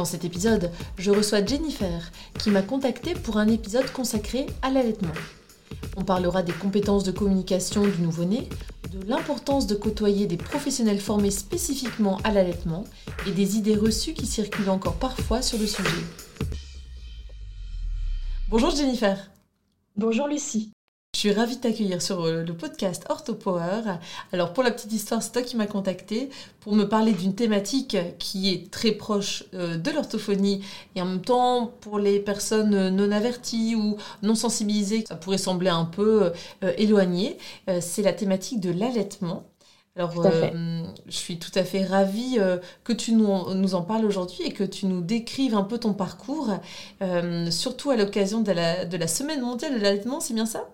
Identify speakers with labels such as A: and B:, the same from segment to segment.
A: Dans cet épisode, je reçois Jennifer, qui m'a contactée pour un épisode consacré à l'allaitement. On parlera des compétences de communication du nouveau-né, de l'importance de côtoyer des professionnels formés spécifiquement à l'allaitement et des idées reçues qui circulent encore parfois sur le sujet. Bonjour Jennifer.
B: Bonjour Lucie.
A: Je suis ravie de t'accueillir sur euh, le podcast OrthoPower. Alors pour la petite histoire, c'est toi qui m'as contacté pour me parler d'une thématique qui est très proche euh, de l'orthophonie et en même temps pour les personnes non averties ou non sensibilisées, ça pourrait sembler un peu euh, éloigné. c'est la thématique de l'allaitement. Alors, je suis tout à fait ravie que tu nous, en parles aujourd'hui et que tu nous décrives un peu ton parcours, surtout à l'occasion de la, de la Semaine mondiale de l'allaitement, c'est bien ça?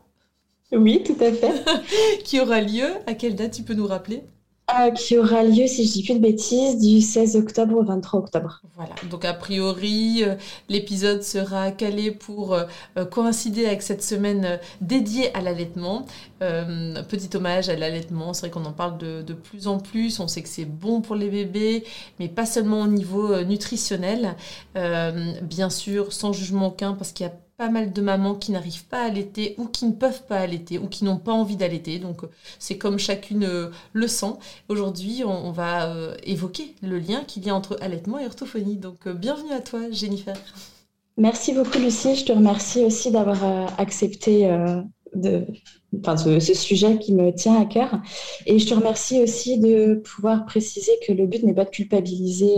B: Oui, tout à fait.
A: qui aura lieu à quelle date tu peux nous rappeler?
B: Euh, Qui aura lieu, si je dis plus de bêtises, du 16 octobre au 23 octobre.
A: Voilà, donc a priori, euh, l'épisode sera calé pour euh, coïncider avec cette semaine dédiée à l'allaitement. petit hommage à l'allaitement, c'est vrai qu'on en parle de, de, plus en plus, on sait que c'est bon pour les bébés, mais pas seulement au niveau nutritionnel. bien sûr, sans jugement aucun, parce qu'il y a pas mal de mamans qui n'arrivent pas à allaiter ou qui ne peuvent pas allaiter ou qui n'ont pas envie d'allaiter. Donc euh, c'est comme chacune euh, le sent. Aujourd'hui, on, va euh, évoquer le lien qu'il y a entre allaitement et orthophonie. Donc bienvenue à toi, Jennifer.
B: Merci beaucoup, Lucie. Je te remercie aussi d'avoir accepté de, enfin, ce, ce, sujet qui me tient à cœur. Et je te remercie aussi de pouvoir préciser que le but n'est pas de culpabiliser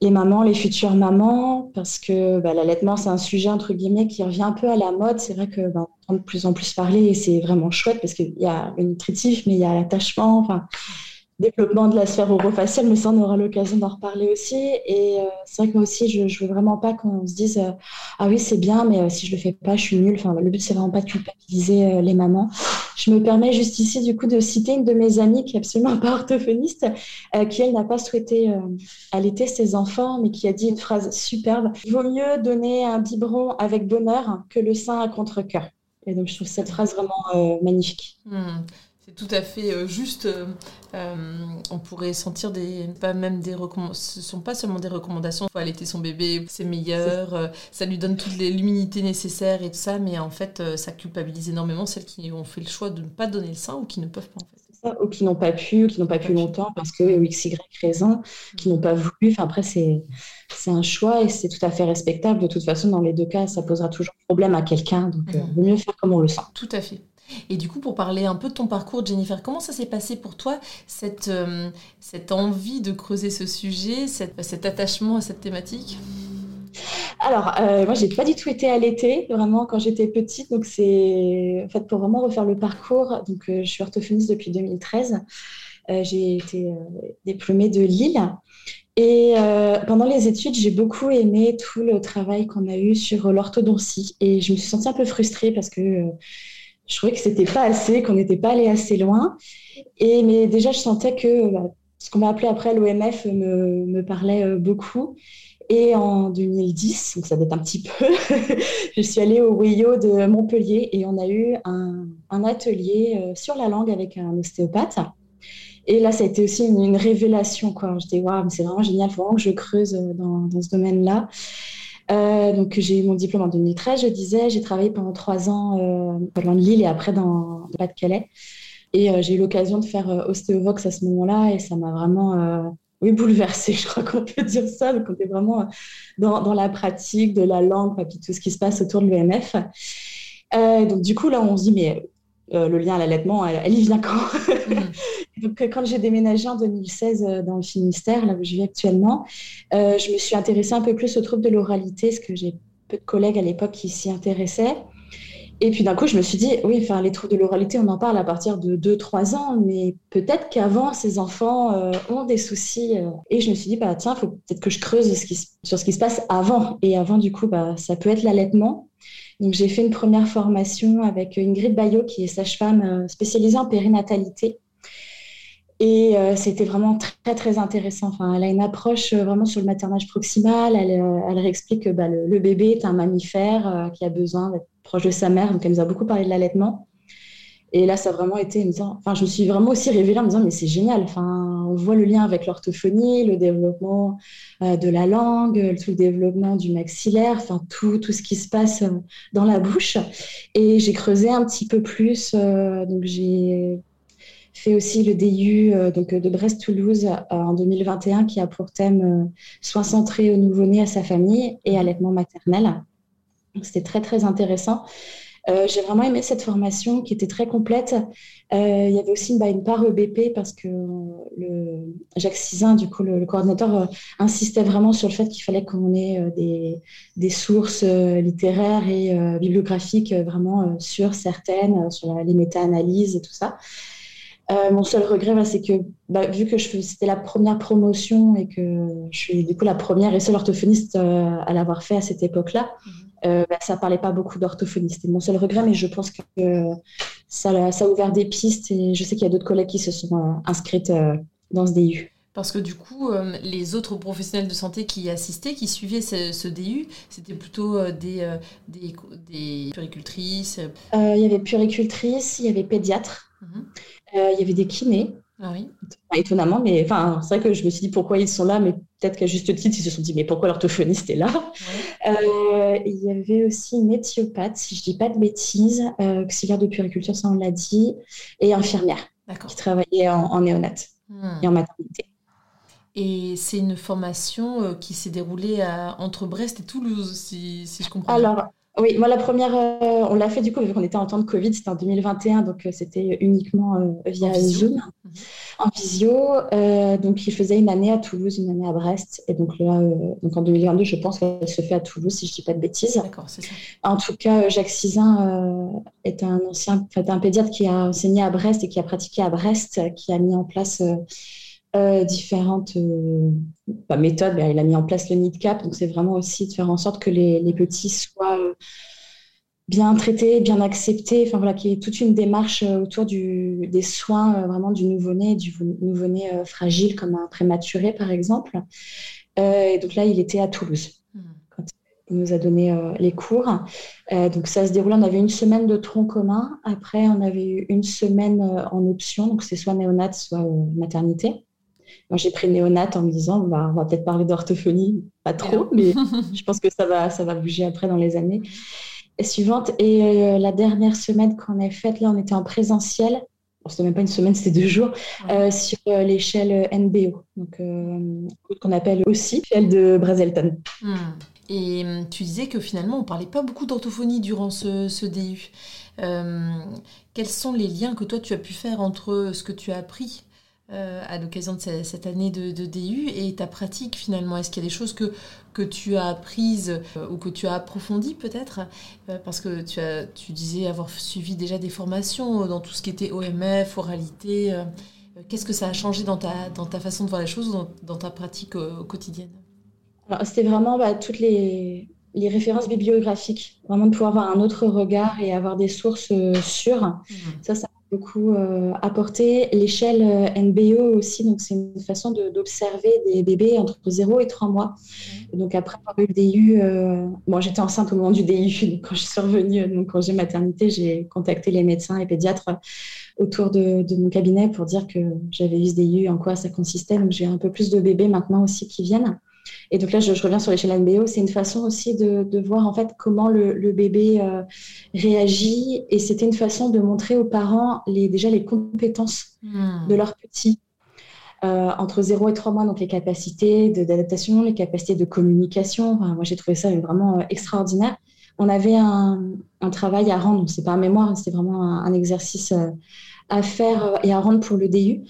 B: les mamans, les futures mamans, parce que bah, l'allaitement, c'est un sujet, entre guillemets, qui revient un peu à la mode. C'est vrai que bah, entend de plus en plus parler et c'est vraiment chouette parce qu'il y a le nutritif, mais il y a l'attachement. Développement de la sphère orofaciale, mais ça, on aura l'occasion d'en reparler aussi. Et euh, c'est vrai que moi aussi, je ne veux vraiment pas qu'on se dise euh, Ah oui, c'est bien, mais euh, si je ne le fais pas, je suis nulle. Enfin, le but, c'est vraiment pas de culpabiliser les mamans. Je me permets juste ici, du coup, de citer une de mes amies qui est absolument pas orthophoniste, qui, elle, n'a pas souhaité allaiter ses enfants, mais qui a dit une phrase superbe Il vaut mieux donner un biberon avec bonheur que le sein à contre-cœur. Et donc, je trouve cette phrase vraiment magnifique.
A: Hmm. C'est tout à fait juste. Euh, euh, on pourrait sentir des, pas même des recommandations. Ce sont pas seulement des recommandations. Faut allaiter son bébé, c'est meilleur. ça lui donne toute l'immunité nécessaire et tout ça. Mais en fait, ça culpabilise énormément celles qui ont fait le choix de ne pas donner le sein ou qui ne peuvent pas en fait.
B: Ou qui n'ont pas pu, ou qui n'ont pas, pu longtemps parce que X, Y raison, qui n'ont pas voulu. Enfin, après, c'est un choix et c'est tout à fait respectable. De toute façon, dans les deux cas, ça posera toujours problème à quelqu'un. Donc, il vaut mieux faire comme on le sent.
A: Tout à fait. Et du coup, pour parler un peu de ton parcours, Jennifer, comment ça s'est passé pour toi, cette, euh, cette envie de creuser ce sujet, cet attachement à cette thématique?
B: Alors, euh, moi, j'ai pas du tout été allaitée, vraiment, quand j'étais petite. Donc, c'est, en fait, pour vraiment refaire le parcours, donc, euh, je suis orthophoniste depuis 2013. Euh, j'ai été diplômée de Lille. Et pendant les études, j'ai beaucoup aimé tout le travail qu'on a eu sur l'orthodontie. Et je me suis sentie un peu frustrée parce que je trouvais que c'était pas assez, qu'on n'était pas allé assez loin. Et mais déjà, je sentais que bah, ce qu'on m'a appelé après l'OMF me, parlait euh, beaucoup. Et en 2010, donc ça date un petit peu, je suis allée au WIO de Montpellier et on a eu un, atelier euh, sur la langue avec un ostéopathe. Et là, ça a été aussi une, révélation. Quoi. J'étais, waouh, c'est vraiment génial, il faut vraiment que je creuse euh, dans ce domaine-là. Euh, donc j'ai eu mon diplôme en 2013, je disais. J'ai travaillé pendant trois ans euh, de Lille et après dans le Pas-de-Calais. Et euh, j'ai eu l'occasion de faire Ostéovox à ce moment-là et ça m'a vraiment oui, bouleversée, je crois qu'on peut dire ça. Donc on est vraiment dans, dans, la pratique de la langue, et puis tout ce qui se passe autour de l'EMF. donc du coup, là, on se dit, mais le lien à l'allaitement, elle, y vient quand mm. Donc, euh, quand j'ai déménagé en 2016 euh, dans le Finistère, là où je vis actuellement, euh, je me suis intéressée un peu plus aux troubles de l'oralité, parce que j'ai peu de collègues à l'époque qui s'y intéressaient. Et puis d'un coup, je me suis dit, oui, enfin, les troubles de l'oralité, on en parle à partir de 2-3 ans, mais peut-être qu'avant, ces enfants euh, ont des soucis. Euh. et je me suis dit, bah, tiens, il faut peut-être que je creuse sur ce qui se passe avant. Et avant, du coup, bah, ça peut être l'allaitement. J'ai fait une première formation avec Ingrid Bayot, qui est sage-femme euh, spécialisée en périnatalité. Et c'était vraiment très, très intéressant. Elle a une approche vraiment sur le maternage proximal. Elle, elle réexplique que bah, le, le, bébé est un mammifère qui a besoin d'être proche de sa mère, donc elle nous a beaucoup parlé de l'allaitement. Et là, ça a vraiment été, enfin, je me suis vraiment aussi révélée en me disant, mais c'est génial. Enfin, on voit le lien avec l'orthophonie, le développement euh, de la langue, tout le développement du maxillaire, enfin, tout, tout ce qui se passe euh, dans la bouche. Et j'ai creusé un petit peu plus. Euh, donc, j'ai fait aussi le DU donc, de Brest-Toulouse en 2021, qui a pour thème soins centrés au nouveau-né, à sa famille et allaitement maternel. C'était très, très intéressant. Euh, j'ai vraiment aimé cette formation qui était très complète. Euh, il y avait aussi bah, une part EBP parce que le, Jacques Cizin, du coup, le, coordinateur, euh, insistait vraiment sur le fait qu'il fallait qu'on ait des, sources littéraires et bibliographiques vraiment sûres, certaines, sur les méta-analyses et tout ça. mon seul regret, bah, c'est que bah, vu que c'était la première promotion et que je suis du coup la première et seule orthophoniste à l'avoir fait à cette époque-là, mhm euh, bah, ça parlait pas beaucoup d'orthophonie. C'était mon seul regret, mais je pense que ça, ça, a ouvert des pistes et je sais qu'il y a d'autres collègues qui se sont euh, inscrites euh, dans ce DU.
A: Parce que du coup, euh, les autres professionnels de santé qui assistaient, qui suivaient ce, DU, c'était plutôt des, des, des, puricultrices
B: Il y avait puricultrices, il y avait pédiatres, mhm. il y avait des kinés.
A: Ah oui.
B: Étonnamment, mais enfin, c'est vrai que je me suis dit pourquoi ils sont là, mais peut-être qu'à juste titre, ils se sont dit mais pourquoi l'orthophoniste est là? Euh, Il y avait aussi une éthiopathe, si je dis pas de bêtises, euh, auxiliaire de puriculture, ça on l'a dit, et infirmière qui travaillait en, en néonate hmm. et en maternité.
A: Et c'est une formation euh, qui s'est déroulée à, entre Brest et Toulouse, si, si je comprends
B: Alors, oui, moi la première, euh, on l'a fait du coup, vu qu'on était en temps de Covid, c'était en 2021, donc euh, c'était uniquement euh, via Zoom, mhm. en visio. donc il faisait une année à Toulouse, une année à Brest. Et donc là, donc en 2022, je pense qu'elle se fait à Toulouse, si je ne dis pas de bêtises.
A: D'accord, c'est ça.
B: En tout cas, Jacques Cizin est un ancien, un pédiatre qui a enseigné à Brest et qui a pratiqué à Brest, qui a mis en place euh, différentes euh, méthodes. il a mis en place le NIDCAP, donc c'est vraiment aussi de faire en sorte que les, petits soient euh, bien traités, bien acceptés. Enfin voilà, qu'il y ait toute une démarche autour du, des soins vraiment du nouveau-né, du nouveau-né fragile comme un prématuré par exemple. et donc là, il était à Toulouse. Hmm. Quand il nous a donné les cours. donc ça se déroulait, on avait une semaine de tronc commun. Après, on avait eu une semaine en option, donc c'est soit néonat, soit maternité. Moi, j'ai pris néonat en me disant, bah, on va peut-être parler d'orthophonie, pas trop, mais je pense que ça va, ça va bouger après dans les années suivantes. Et euh, la dernière semaine qu'on a faite, là, on était en présentiel. Bon, c'était même pas une semaine, c'était deux jours, euh, sur euh, l'échelle NBO, donc qu'on appelle aussi l'échelle de Brazelton.
A: Hmm. Et tu disais que finalement, on parlait pas beaucoup d'orthophonie durant ce, ce DU. quels sont les liens que toi tu as pu faire entre ce que tu as appris euh, à l'occasion de cette année de, DU et ta pratique finalement Est-ce qu'il y a des choses que, que tu as apprises euh, ou que tu as approfondies peut-être? Euh, Parce que tu, as, tu disais avoir suivi déjà des formations dans tout ce qui était OMF, oralité. Qu'est-ce que ça a changé dans ta, dans ta façon de voir les choses ou dans, ta pratique quotidienne?
B: C'était vraiment bah, toutes les, les références bibliographiques, vraiment de pouvoir avoir un autre regard et avoir des sources sûres. Mmh. Ça, ça beaucoup euh, apporté. L'échelle euh, NBO aussi, donc c'est une façon d'observer des bébés entre 0 et 3 mois. donc après avoir eu le DU, euh, bon, j'étais enceinte au moment du DU, donc quand je suis revenue de mon congé maternité, j'ai contacté les médecins et pédiatres autour de, de, mon cabinet pour dire que j'avais eu ce DU, en quoi ça consistait. Donc j'ai un peu plus de bébés maintenant aussi qui viennent. Et donc là, je, reviens sur l'échelle NBO. C'est une façon aussi de, voir en fait comment le, bébé euh, réagit. Et c'était une façon de montrer aux parents les, déjà les compétences hmm. de leur petit. Euh, entre 0 et 3 mois, donc les capacités d'adaptation, les capacités de communication. moi, j'ai trouvé ça vraiment euh, extraordinaire. On avait un, travail à rendre, c'est pas un mémoire, c'était vraiment un, un exercice à faire et à rendre pour le DU.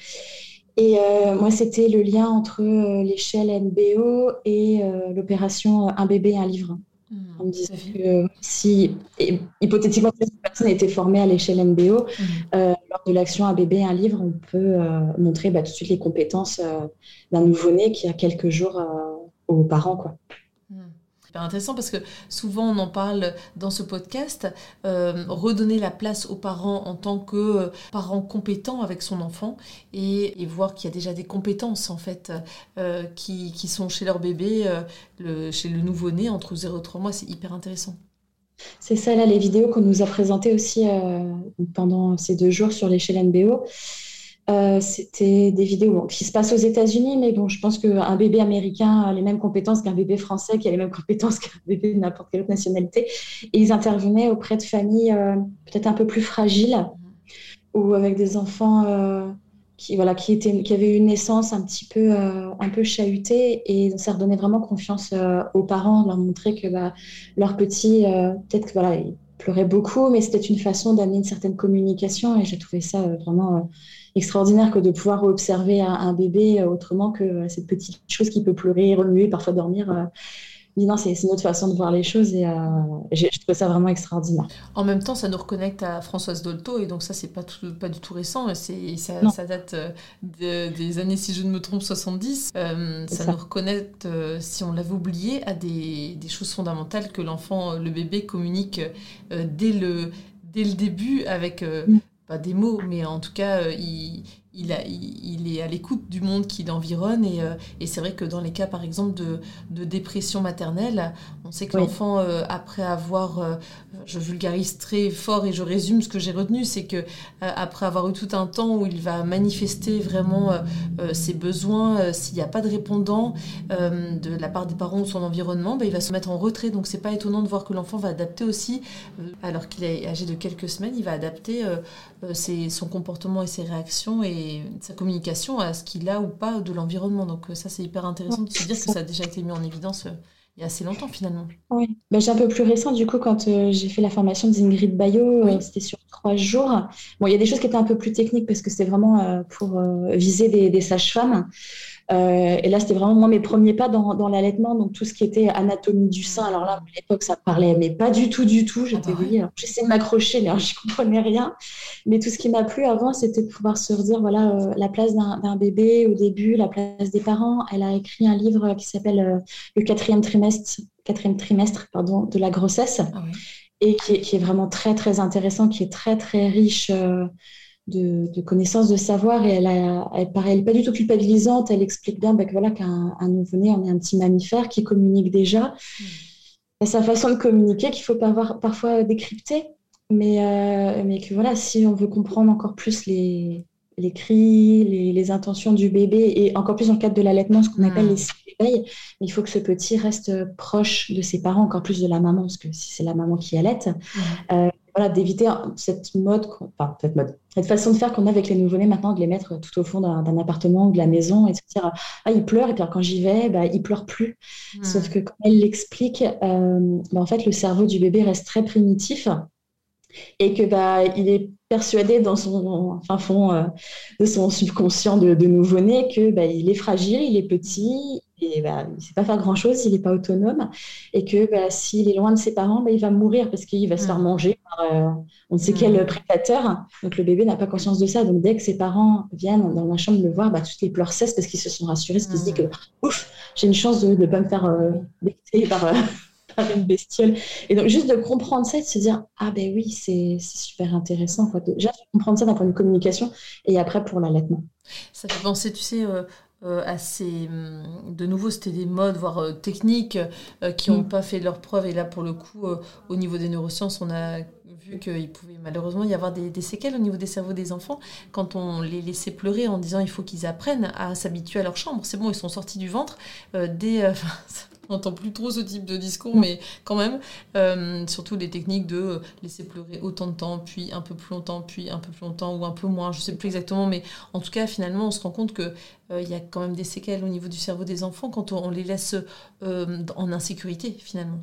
B: Et euh, moi, c'était le lien entre euh, l'échelle NBO et euh, l'opération Un bébé, un livre. Hmm, on me disait que si, hypothétiquement, cette personne était formée à l'échelle MBO, hmm. euh, lors de l'action Un bébé, un livre, on peut euh, montrer bah, tout de suite les compétences euh, d'un nouveau-né qui a quelques jours aux parents. Quoi
A: intéressant parce que souvent on en parle dans ce podcast, euh, redonner la place aux parents en tant que euh, parents compétents avec son enfant et, voir qu'il y a déjà des compétences en fait euh, qui, qui, sont chez leur bébé, le, chez le nouveau-né entre 0 et 3 mois, c'est hyper intéressant.
B: C'est ça là les vidéos qu'on nous a présentées aussi pendant ces deux jours sur l'échelle NBO. Euh, c'était des vidéos qui se passent aux États-Unis, mais bon, je pense qu'un bébé américain a les mêmes compétences qu'un bébé français, qui a les mêmes compétences qu'un bébé de n'importe quelle autre nationalité. Et ils intervenaient auprès de familles euh, peut-être un peu plus fragiles ou avec des enfants euh, qui, voilà, qui, étaient, qui avaient eu une naissance un petit peu, un peu chahutée. Et ça redonnait vraiment confiance aux parents, leur montrer que bah, leur petit, peut-être que voilà, il pleurait beaucoup, mais c'était une façon d'amener une certaine communication. Et j'ai trouvé ça vraiment extraordinaire que de pouvoir observer un, bébé euh, autrement que euh, cette petite chose qui peut pleurer, remuer, parfois dormir. Euh. non, c'est une autre façon de voir les choses et je trouve ça vraiment extraordinaire.
A: En même temps, ça nous reconnecte à Françoise Dolto et donc ça, c'est pas, pas du tout récent, c'est ça, ça, date des années, si je ne me trompe, 70. ça, nous reconnecte, si on l'avait oublié, à des, des, choses fondamentales que l'enfant, le bébé communique dès, le, dès le début avec... Mm pas des mots, mais en tout cas, euh, il, il, a, il, est à l'écoute du monde qui l'environne. Et, euh, et c'est vrai que dans les cas, par exemple, de, de dépression maternelle, on sait que l'enfant, euh, après avoir, euh, je vulgarise très fort et je résume ce que j'ai retenu, c'est que après avoir eu tout un temps où il va manifester vraiment ses besoins, s'il n'y a pas de répondant de la part des parents ou son environnement, bah, il va se mettre en retrait. Donc c'est pas étonnant de voir que l'enfant va adapter aussi, alors qu'il est âgé de quelques semaines, il va adapter ses, son comportement et ses réactions et sa communication à ce qu'il a ou pas de l'environnement. Donc euh, ça, c'est hyper intéressant de se dire que ça a déjà été mis en évidence euh, il y a assez longtemps finalement.
B: Oui, ben, j'ai un peu plus récent du coup quand euh, j'ai fait la formation d'Ingrid Bayo, c'était sur trois jours. Bon, il y a des choses qui étaient un peu plus techniques parce que c'était vraiment pour viser des, des sages-femmes. Euh, et là, c'était vraiment moi mes premiers pas dans, dans l'allaitement, donc tout ce qui était anatomie du sein. Alors là, à l'époque, ça parlait, mais pas du tout, du tout. J'étais, ah j'essayais de m'accrocher, mais je comprenais rien. Mais tout ce qui m'a plu avant, c'était de pouvoir se redire, voilà, euh, la place d'un bébé au début, la place des parents. Elle a écrit un livre qui s'appelle euh, Le quatrième trimestre, quatrième trimestre, pardon, de la grossesse. Ah et qui est, qui est, vraiment très, très intéressant, qui est très, très riche de, connaissances, de savoir, et elle, a, elle paraît pas du tout culpabilisante. Elle explique bien bah, que voilà qu'un nouveau-né, on est un petit mammifère qui communique déjà. Mmh. Et sa façon de communiquer qu'il faut avoir, parfois décrypter, mais, euh, mais que voilà, si on veut comprendre encore plus les, les cris, les, intentions du bébé, et encore plus dans le cadre de l'allaitement, ce qu'on appelle mmh. les éveils, il faut que ce petit reste proche de ses parents, encore plus de la maman, parce que si c'est la maman qui allaite, mmh. euh, voilà, d'éviter cette mode, enfin, cette mode, cette façon de faire qu'on a avec les nouveau-nés maintenant, de les mettre tout au fond d'un appartement ou de la maison et de se dire Ah, il pleure, et puis quand j'y vais, bah, il pleure plus. Hmm. Sauf que comme elle l'explique, euh, bah, en fait, le cerveau du bébé reste très primitif et que bah, il est persuadé dans son fin fond euh, de son subconscient de, nouveau-né que bah, il est fragile, il est petit, et bah, il ne sait pas faire grand-chose, il n'est pas autonome, et que bah, s'il est loin de ses parents, bah, il va mourir parce qu'il va se faire mm. manger par euh, on ne sait quel mm. prédateur. Donc le bébé n'a pas conscience de ça. Donc dès que ses parents viennent dans la chambre le voir, bah, toutes les pleurs cessent parce qu'ils se sont rassurés, parce qu'ils se disent mm. que ouf, j'ai une chance de ne pas me faire euh, par, euh, par, une bestiole. Et donc juste de comprendre ça et de se dire ah ben oui, c'est super intéressant. Quoi. Déjà de comprendre ça d'un point de communication et après pour l'allaitement.
A: Ça fait penser, tu sais, euh, euh, assez. Hum, de nouveau, c'était des modes, voire euh, techniques, euh, qui n'ont mm. pas fait leur preuve. Et là, pour le coup, au niveau des neurosciences, on a vu qu'il pouvait malheureusement y avoir des, des, séquelles au niveau des cerveaux des enfants quand on les laissait pleurer en disant il faut qu'ils apprennent à s'habituer à leur chambre. C'est bon, ils sont sortis du ventre. dès, on n'entend plus trop ce type de discours, mais quand même, euh, surtout les techniques de laisser pleurer autant de temps, puis un peu plus longtemps, puis un peu plus longtemps, ou un peu moins, je ne sais plus exactement, mais en tout cas, finalement, on se rend compte qu'il euh, il y a quand même des séquelles au niveau du cerveau des enfants quand on, les laisse euh, en insécurité, finalement.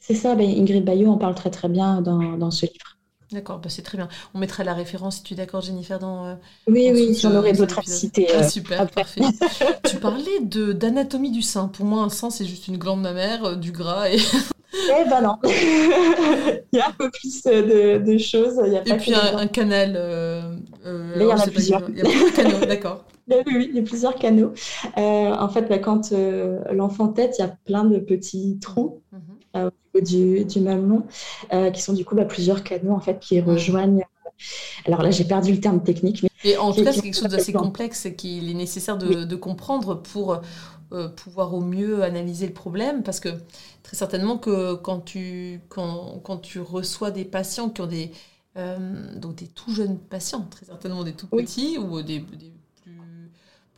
B: C'est ça, ben, Ingrid Bayot en parle très très bien dans, dans ce livre.
A: D'accord, bah c'est très bien. On mettra la référence si tu es d'accord, Jennifer, dans.
B: Euh, oui, oui, j'en aurai d'autres à citer.
A: Ah, super, parfait. tu parlais de d'anatomie du sein. Pour moi, un sein, c'est juste une glande mammaire, euh, du gras et.
B: Eh ben non. il y a un peu plus de, choses.
A: Et puis un, canal. Euh,
B: euh, il y en a plusieurs.
A: Il y a plusieurs canaux, d'accord.
B: Oui, il y a plusieurs canaux. Euh, en fait, bah, quand l'enfant tête, il y a plein de petits trous mhm. Au niveau du, du mamelon, qui sont du coup bah, plusieurs canaux en fait qui rejoignent. Alors là, j'ai perdu le terme technique. Mais
A: et en tout cas, c'est quelque chose d'assez complexe qu'il est nécessaire de, de comprendre pour euh, pouvoir au mieux analyser le problème parce que très certainement que quand tu, quand, quand tu reçois des patients qui ont des, euh, donc des tout jeunes patients, très certainement des tout petits ou des, des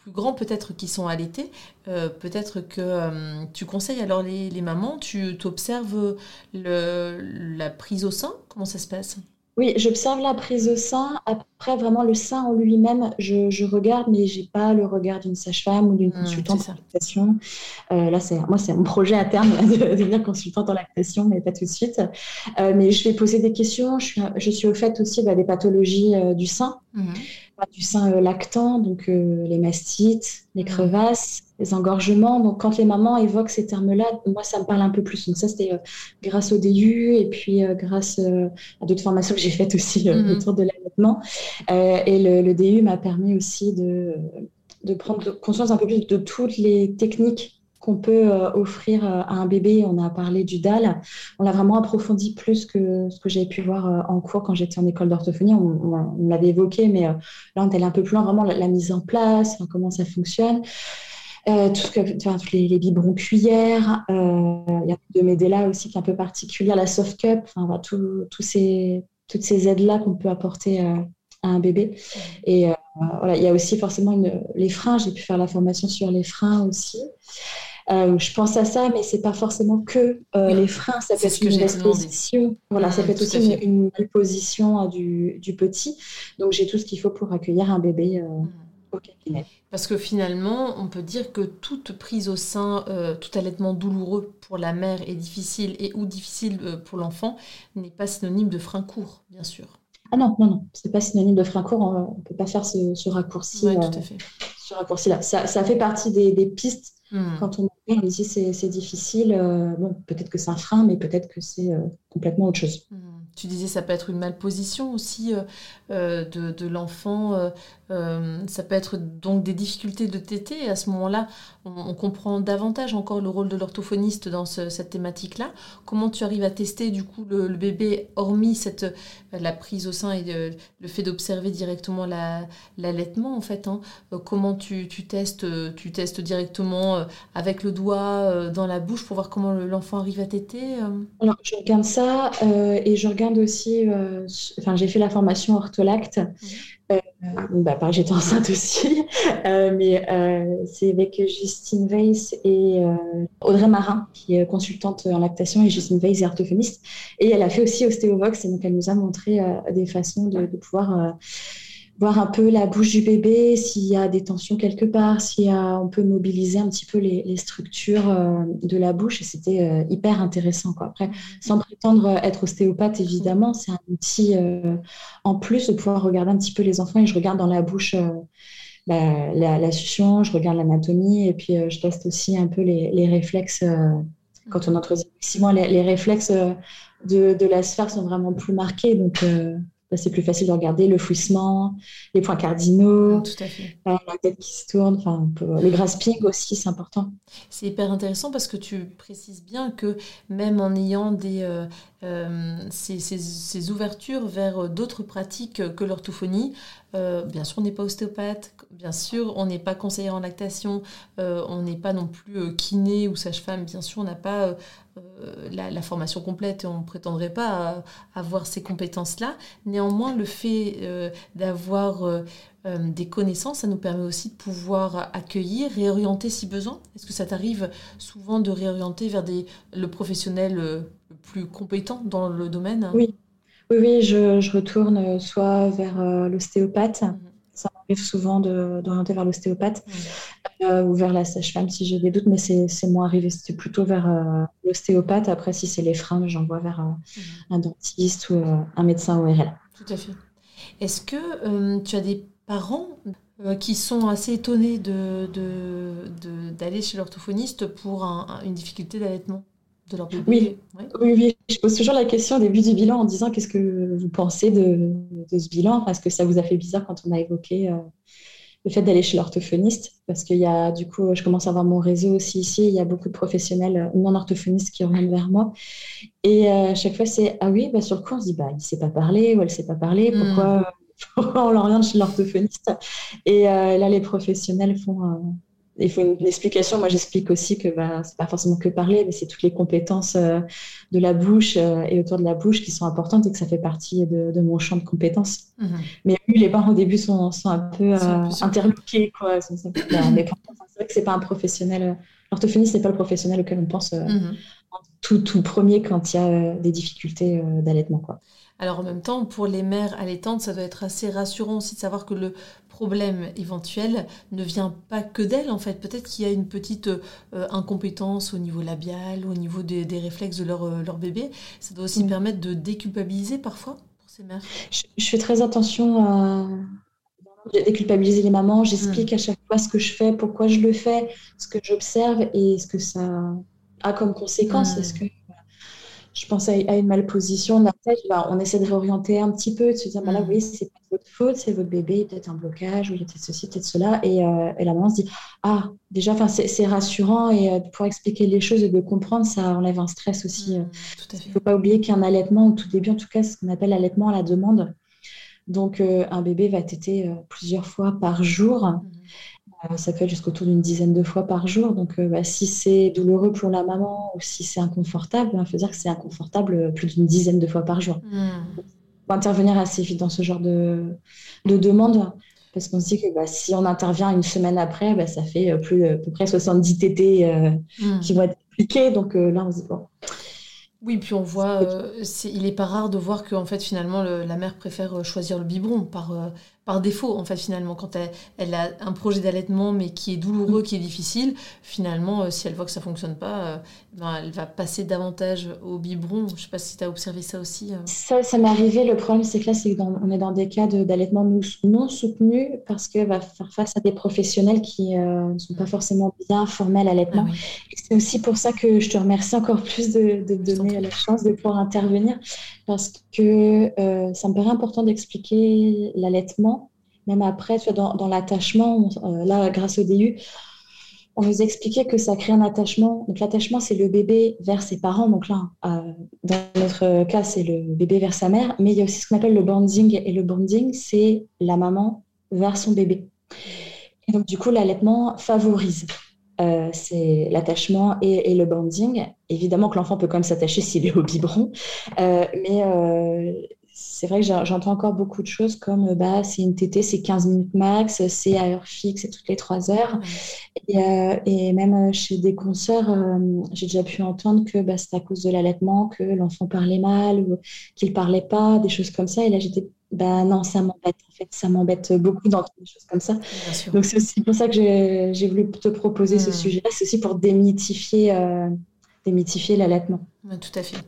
A: plus, grands peut-être qui sont allaités, euh, peut-être que tu conseilles alors les, les mamans, tu observes la prise au sein, comment ça se passe?
B: Oui, j'observe la prise au sein. Après, vraiment, le sein en lui-même, je, regarde, mais je n'ai pas le regard d'une sage-femme ou d'une mmh, consultante en lactation. Euh, là, c'est, moi, c'est mon projet à terme de devenir consultante en lactation, mais pas tout de suite. Euh, mais je vais poser des questions. Je suis, je suis au fait aussi bah, des pathologies euh, du sein. Mmh du sein euh, lactant, donc euh, les mastites, les mmh. crevasses, les engorgements. Donc quand les mamans évoquent ces termes-là, moi ça me parle un peu plus. Donc ça c'était euh, grâce au DU et puis grâce à d'autres formations que j'ai faites aussi mmh. autour de l'allaitement. et le, le DU m'a permis aussi de, de prendre conscience un peu plus de toutes les techniques qu'on peut euh, offrir euh, à un bébé. On a parlé du DAL. On l'a vraiment approfondi plus que ce que j'ai pu voir euh, en cours quand j'étais en école d'orthophonie. On, l'avait évoqué, mais là, on est allé un peu plus loin, vraiment la, mise en place, comment ça fonctionne. tout ce que, enfin, les, les, biberons cuillères, il y a de Medela aussi qui est un peu particulière, la soft cup, enfin, tout, ces, toutes ces aides-là qu'on peut apporter à un bébé. Et voilà, il y a aussi forcément les freins, j'ai pu faire la formation sur les freins aussi. Euh, je pense à ça, mais c'est pas forcément que euh, les freins. Ça peut être une exposition. Voilà, ça peut être aussi une, une hein, du, du, petit. Donc j'ai tout ce qu'il faut pour accueillir un bébé euh, mm. au cabinet.
A: Parce que finalement, on peut dire que toute prise au sein, tout allaitement douloureux pour la mère est difficile et ou difficile pour l'enfant n'est pas synonyme de frein court, bien sûr.
B: Ah non, non, non, c'est pas synonyme de frein court. On ne peut pas faire ce, ce raccourci.
A: Oui, tout à fait.
B: Ce raccourci-là. Ça, ça, fait partie des, des pistes Hmm. Quand on me dit c'est difficile, euh, bon, peut-être que c'est un frein, mais peut-être que c'est euh, complètement autre chose.
A: Hmm. Tu disais ça peut être une malposition aussi euh, de, l'enfant. ça peut être donc des difficultés de téter. Et à ce moment-là, on, comprend davantage encore le rôle de l'orthophoniste dans cette thématique-là. Comment tu arrives à tester du coup le, bébé, hormis cette, la prise au sein et le fait d'observer directement l'allaitement en fait hein. Comment tu, tu, testes, tu testes directement euh, avec le doigt euh, dans la bouche pour voir comment l'enfant arrive à téter euh?
B: Alors, je regarde ça et je regarde aussi, enfin, j'ai fait la formation ortholacte. Mhm. bah, j'étais enceinte aussi, mais c'est avec Justine Weiss et Audrey Marin, qui est consultante en lactation, et Justine Weiss est orthophoniste. Et elle a fait aussi Ostéovox, et donc elle nous a montré des façons de, de pouvoir voir un peu la bouche du bébé, s'il y a des tensions quelque part, si on peut mobiliser un petit peu les, structures euh, de la bouche. Et c'était euh, hyper intéressant. Après, sans prétendre être ostéopathe, évidemment, c'est un outil euh, en plus de pouvoir regarder un petit peu les enfants. Et je regarde dans la bouche la, la, succion, je regarde l'anatomie, et puis je teste aussi un peu les, réflexes. quand on entre six mois, les, réflexes de, de, la sphère sont vraiment plus marqués. Donc, c'est plus facile de regarder le fouissement, les points cardinaux,
A: Tout à fait.
B: la tête qui se tourne, enfin, le grasping aussi, c'est important.
A: C'est hyper intéressant parce que tu précises bien que même en ayant des, euh, euh, ces, ces, ouvertures vers d'autres pratiques que l'orthophonie, euh, bien sûr, on n'est pas ostéopathe, bien sûr, on n'est pas conseiller en lactation, on n'est pas non plus kiné ou sage-femme, bien sûr, on n'a pas euh, la, formation complète et on ne prétendrait pas avoir ces compétences-là. Néanmoins, le fait euh, d'avoir euh, des connaissances, ça nous permet aussi de pouvoir accueillir, réorienter si besoin. Est-ce que ça t'arrive souvent de réorienter vers des, le professionnel le plus compétent dans le domaine?
B: Oui, oui, oui je, retourne soit vers l'ostéopathe. Mhm. Ça m'arrive souvent d'orienter vers l'ostéopathe. Euh, ou vers la sage-femme si j'ai des doutes, mais c'est moins arrivé. C'était plutôt vers euh, l'ostéopathe. Après, si c'est les freins, j'envoie vers euh, un dentiste ou un médecin ORL.
A: Tout à fait. Est-ce que tu as des parents qui sont assez étonnés d'aller de, de, chez l'orthophoniste pour une difficulté d'allaitement? De leur bébé.
B: Oui. oui, oui, je pose toujours la question au début du bilan en disant qu'est-ce que vous pensez de, ce bilan? Parce que ça vous a fait bizarre quand on a évoqué le fait d'aller chez l'orthophoniste, parce qu'il y a, du coup, je commence à avoir mon réseau aussi ici, il y a beaucoup de professionnels non orthophonistes qui reviennent vers moi. Et à euh, chaque fois, c'est Ah oui, bah, sur le coup, on se dit bah, Il ne sait pas parler ou elle ne sait pas parler, hmm. pourquoi, pourquoi on l'oriente chez l'orthophoniste? Et euh, là, les professionnels font. Il faut une, explication. Moi, j'explique aussi que bah, c'est pas forcément que parler, mais c'est toutes les compétences euh, de la bouche euh, et autour de la bouche qui sont importantes et que ça fait partie de, mon champ de compétences. Mhm. Mais oui, les parents au début sont, sont un peu euh, interloqués. Quoi. mais c'est vrai que c'est pas un professionnel. L'orthophoniste, n'est pas le professionnel auquel on pense mhm. tout, tout premier quand il y a des difficultés d'allaitement. Quoi.
A: Alors en même temps, pour les mères allaitantes, ça doit être assez rassurant aussi de savoir que le problème éventuel ne vient pas que d'elles en fait. Peut-être qu'il y a une petite euh, incompétence au niveau labial, au niveau des, réflexes de leur, euh, leur, bébé. Ça doit aussi mm. permettre de déculpabiliser parfois pour ces mères.
B: Je, fais très attention à déculpabiliser les mamans. J'explique mm. à chaque fois ce que je fais, pourquoi je le fais, ce que j'observe et ce que ça a comme conséquence. Mm. Est-ce que je pense à, une malposition de la tête, bah, on essaie de réorienter un petit peu, de se dire, bah là, mm. oui, c'est pas votre faute, c'est votre bébé, peut-être un blocage, ou il y a peut-être ceci, peut-être cela. Et, euh, et, la maman se dit, ah, déjà, c'est rassurant et euh, pour expliquer les choses et de comprendre, ça enlève un stress aussi. Mm, il ne faut pas oublier qu'un allaitement, au tout début, en tout cas, ce qu'on appelle l'allaitement à la demande. Donc, euh, un bébé va téter plusieurs fois par jour. Mm. Euh, ça peut être jusqu'autour d'une dizaine de fois par jour. Donc, euh, bah, si c'est douloureux pour la maman ou si c'est inconfortable, il faut dire que c'est inconfortable plus d'une dizaine de fois par jour. Hmm. On va intervenir assez vite dans ce genre de, de demande. Parce qu'on se dit que bah, si on intervient une semaine après, bah, ça fait euh, plus, à peu près 70 TT hmm. qui vont être appliqués. Donc là, on se dit, bon.
A: Oui, puis on voit, il n'est pas rare de voir que en fait, finalement, la mère préfère choisir le biberon par, par défaut, en fait, finalement, quand elle, a un projet d'allaitement, mais qui est douloureux, mm. qui est difficile, finalement, euh, si elle voit que ça fonctionne pas, euh, ben, elle va passer davantage au biberon. Je sais pas si tu as observé ça aussi. Euh.
B: Ça, ça m'est arrivé. Le problème, c'est que là, c'est qu'on est dans des cas d'allaitement non soutenus parce qu'elle va faire face à des professionnels qui ne sont pas forcément bien formés à l'allaitement. Ah c'est aussi pour ça que je te remercie encore plus de, de donner la chance de pouvoir intervenir parce que ça me paraît important d'expliquer l'allaitement même après, dans, dans l'attachement, euh, là, grâce au DU, on nous expliquait que ça crée un attachement. Donc l'attachement, c'est le bébé vers ses parents. Donc là, euh, dans notre cas, c'est le bébé vers sa mère. Mais il y a aussi ce qu'on appelle le bonding. Et le bonding, c'est la maman vers son bébé. Et donc du coup, l'allaitement favorise. Euh, c'est l'attachement et, le bonding. Évidemment que l'enfant peut quand même s'attacher s'il est au biberon, mais c'est vrai que j'entends encore beaucoup de choses comme bah, c'est une TT, c'est 15 minutes max, c'est à heure fixe, c'est toutes les 3 heures. Euh, et, même euh, chez des consoeurs, euh, j'ai déjà pu entendre que bah, c'est à cause de l'allaitement, que l'enfant parlait mal ou qu'il parlait pas, des choses comme ça. Et là, j'étais, bah non, ça m'embête. En fait, ça m'embête beaucoup d'entendre des choses comme ça. Donc, c'est aussi pour ça que j'ai voulu te proposer ce sujet-là. C'est aussi pour démythifier, démythifier l'allaitement.
A: tout à fait.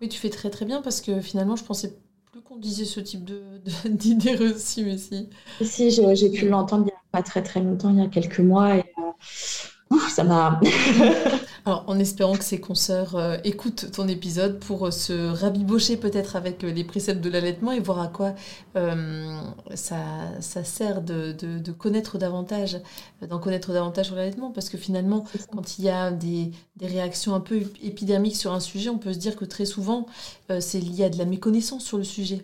A: Oui, tu fais très très bien parce que finalement, je pensais plus qu'on disait ce type d'idées de, reçues, mais si.
B: Si, j'ai pu l'entendre il n'y a pas très très longtemps, il y a quelques mois, et euh, ça m'a.
A: Alors, en espérant que ces consoeurs euh, écoutent ton épisode pour euh, se rabibocher peut-être avec les préceptes de l'allaitement et voir à quoi ça, ça, sert de, de, connaître davantage, d'en connaître davantage sur l'allaitement. Parce que finalement, quand il y a des, des, réactions un peu épidermiques sur un sujet, on peut se dire que très souvent, c'est lié à de la méconnaissance sur le sujet.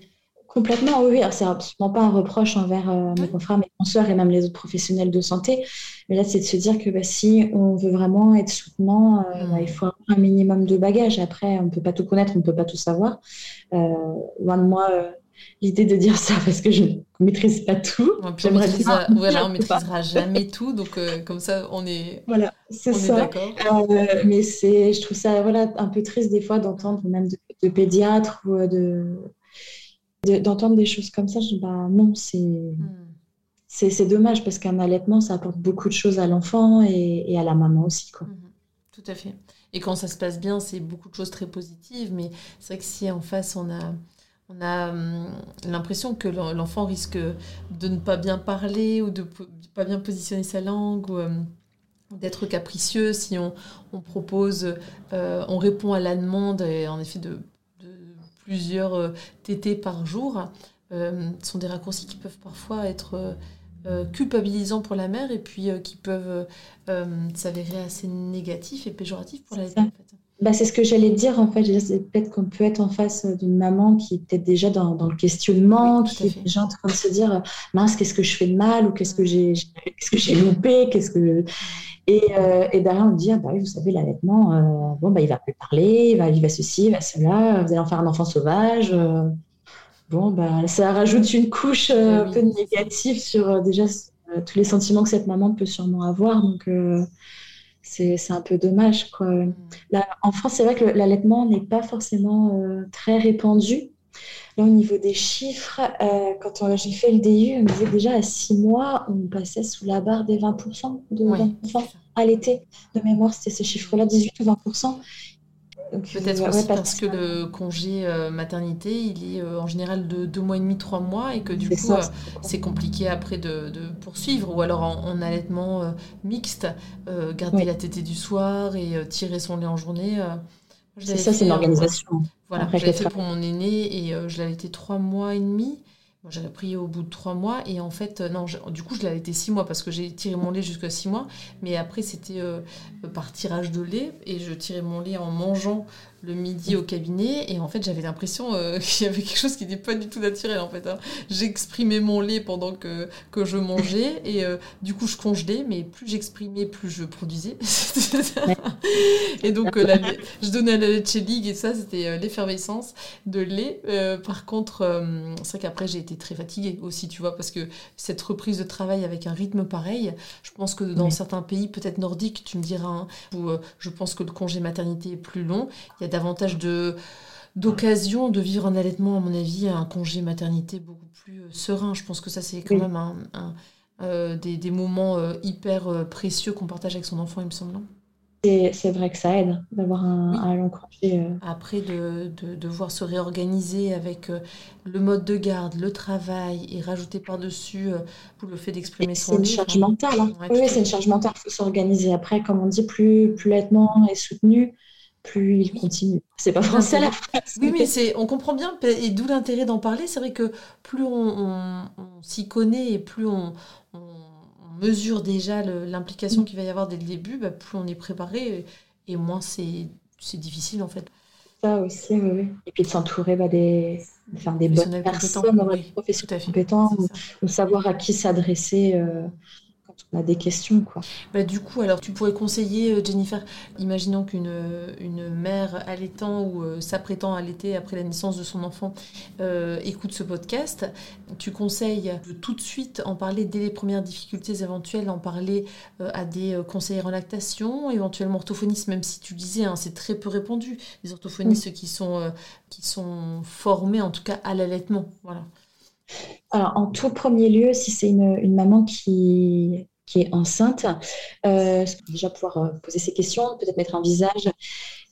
B: Complètement, oui. Alors, c'est absolument pas un reproche envers euh, mes confrères, mes consoeurs et même les autres professionnels de santé. Mais là, c'est de se dire que bah, si on veut vraiment être soutenant, euh, bah, il faut avoir un minimum de bagages. Après, on ne peut pas tout connaître, on ne peut pas tout savoir. Euh, loin de moi l'idée de dire ça parce que je ne maîtrise pas tout.
A: J'aimerais dire. Voilà, on ne maîtrisera jamais tout. Donc, comme ça, on est,
B: voilà, c'est ça. mais c'est, je trouve ça voilà, un peu triste des fois d'entendre même de, de pédiatres ou de d'entendre des choses comme ça, je dis, bah non, c'est hmm. c'est dommage parce qu'un allaitement, ça apporte beaucoup de choses à l'enfant et, à la maman aussi. Quoi. Hmm.
A: Tout à fait. Et quand ça se passe bien, c'est beaucoup de choses très positives, mais c'est vrai que si en face, on a, on a hum, l'impression que l'enfant risque de ne pas bien parler ou de ne pas bien positionner sa langue ou, hum, d'être capricieux, si on, propose, on répond à la demande, et en effet de, plusieurs TT par jour, ce sont des raccourcis qui peuvent parfois être culpabilisants pour la mère et puis qui peuvent s'avérer assez négatifs et péjoratifs pour la mère.
B: Bah, c'est ce que j'allais dire en fait. Peut-être qu'on peut être en face d'une maman qui est peut-être déjà dans, dans, le questionnement, qui est déjà en train de se dire mince, qu'est-ce que je fais de mal ou qu'est-ce que j'ai qu'est-ce que j'ai loupé, qu'est-ce que et, euh, et, derrière on dit ah, bah oui, vous savez l'allaitement, euh, bon bah il va plus parler, il va, il va ceci, il va cela, vous allez en faire un enfant sauvage. Euh. bon bah ça rajoute une couche un peu négative sur déjà tous les sentiments que cette maman peut sûrement avoir donc c'est un peu dommage. Quoi. Mm. en France, c'est vrai que l'allaitement n'est pas forcément euh, très répandu. Là, au niveau des chiffres, euh, quand j'ai fait le DU, on disait déjà à 6 mois, on passait sous la barre des 20% de à l'été. De mémoire, c'était ces chiffres-là, 18 ou 20%.
A: Peut-être aussi parce que le congé euh, maternité, il est euh, en général de deux mois et demi, trois mois, et que du coup, euh, c'est compliqué après de, poursuivre. Ou alors en, allaitement mixte, garder la tétée du soir et tirer son lait en journée.
B: c'est ça, c'est une organisation.
A: Voilà, je l'avais fait pour mon aîné et je l'avais été trois mois et demi. J'avais pris au bout de trois mois et en fait, non, du coup, je l'avais été six mois parce que j'ai tiré mon lait jusqu'à six mois. Mais après, c'était par tirage de lait et je tirais mon lait en mangeant le midi au cabinet et en fait j'avais l'impression euh, qu'il y avait quelque chose qui n'était pas du tout naturel en fait. Hein. J'exprimais mon lait pendant que, que je mangeais et euh, du coup je congelais mais plus j'exprimais plus je produisais. et donc euh, je donnais à la lait chez Ligue et ça c'était l'effervescence de lait. par contre c'est vrai qu'après j'ai été très fatiguée aussi tu vois parce que cette reprise de travail avec un rythme pareil je pense que dans certains pays peut-être nordiques tu me diras hein, où je pense que le congé maternité est plus long. Il y a davantage de d'occasion de vivre un allaitement, à mon avis, un congé maternité beaucoup plus euh, serein. Je pense que ça, c'est quand même un, euh, des, des, moments euh, hyper précieux qu'on partage avec son enfant, il me semble.
B: C'est vrai que ça aide d'avoir un, long congé.
A: Après, de, de, devoir se réorganiser avec le mode de garde, le travail et rajouter par-dessus pour le fait d'exprimer son
B: C'est une charge mentale. Hein. oui, c'est une charge mentale. Il faut s'organiser. Après, comme on dit, plus, plus l'allaitement est soutenu, plus il continue. C'est pas français la
A: phrase. Oui, mais c'est, on comprend bien, et d'où l'intérêt d'en parler. C'est vrai que plus on, s'y connaît et plus on, mesure déjà l'implication qu'il va y avoir dès le début, bah, plus on est préparé et, moins c'est, difficile en fait.
B: Ça aussi, oui, oui. Et puis de s'entourer bah, des, des bonnes personnes, oui, professionnels compétents, ou, savoir à qui s'adresser. Euh, on a des questions. Quoi.
A: Bah, du coup, alors tu pourrais conseiller, euh, Jennifer, imaginons qu'une une mère allaitant ou euh, s'apprêtant à allaiter après la naissance de son enfant euh, écoute ce podcast, tu conseilles de tout de suite en parler dès les premières difficultés éventuelles, en parler à des conseillers en lactation, éventuellement orthophonistes, même si tu disais, hein, c'est très peu répandu, les orthophonistes qui, sont, qui sont formés en tout cas à l'allaitement. Voilà.
B: Alors, en tout premier lieu, si c'est une, maman qui, qui est enceinte, euh, déjà pouvoir euh, poser ces questions, peut-être mettre un visage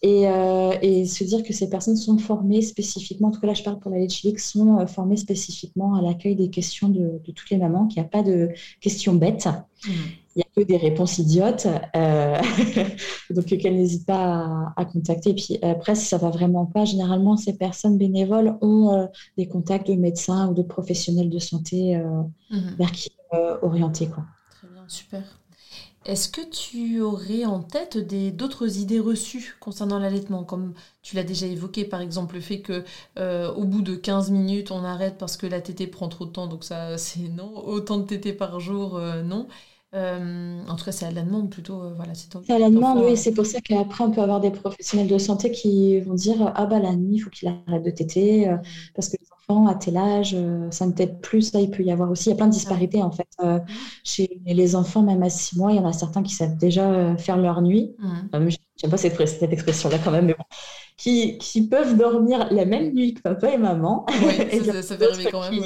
B: et, euh, et, se dire que ces personnes sont formées spécifiquement, en tout cas là je parle pour la Lechilique, sont formées spécifiquement à l'accueil des questions de, de, toutes les mamans, qu'il n'y a pas de questions bêtes. Mmh. Il n'y a que des réponses idiotes, euh, donc qu'elles n'hésitent pas à, contacter. Et puis après, si ça va vraiment pas, généralement, ces personnes bénévoles ont des contacts de médecins ou de professionnels de santé mmh. vers qui orienter. Quoi
A: super. Est-ce que tu aurais en tête d'autres idées reçues concernant l'allaitement, comme tu l'as déjà évoqué, par exemple le fait que euh, au bout de 15 minutes on arrête parce que la tétée prend trop de temps, donc ça c'est non. Autant de tétées par jour, euh, non. Euh, en tout cas, c'est à la demande plutôt. voilà,
B: c'est à la demande, oui. C'est pour ça qu'après, on peut avoir des professionnels de santé qui vont dire Ah, bah, la nuit, il faut qu'il arrête de téter, mmh. parce que à tel âge, euh, ça ne t'aide plus. Ça, il peut y avoir aussi, il y a plein de disparités en fait. Euh, chez les enfants, même à 6 mois, il y en a certains qui savent déjà euh, faire leur nuit. Mmh. J'aime pas cette, cette expression-là quand même, mais bon. Qui, qui, peuvent dormir la même nuit que papa et maman.
A: et ça, ça, fait rêver quand même.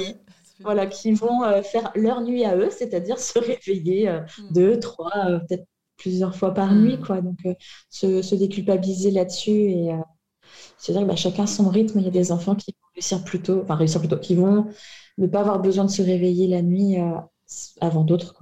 B: Voilà, qui vont faire leur nuit à eux, c'est-à-dire se réveiller mmh. deux, trois, peut-être plusieurs fois par nuit. Mmh. Quoi. Donc, se, se, déculpabiliser là-dessus et c'est-à-dire que bah, chacun son rythme. Il y a des enfants qui vont réussir plus tôt, enfin réussir plus tôt, qui vont ne pas avoir besoin de se réveiller la nuit euh, avant d'autres.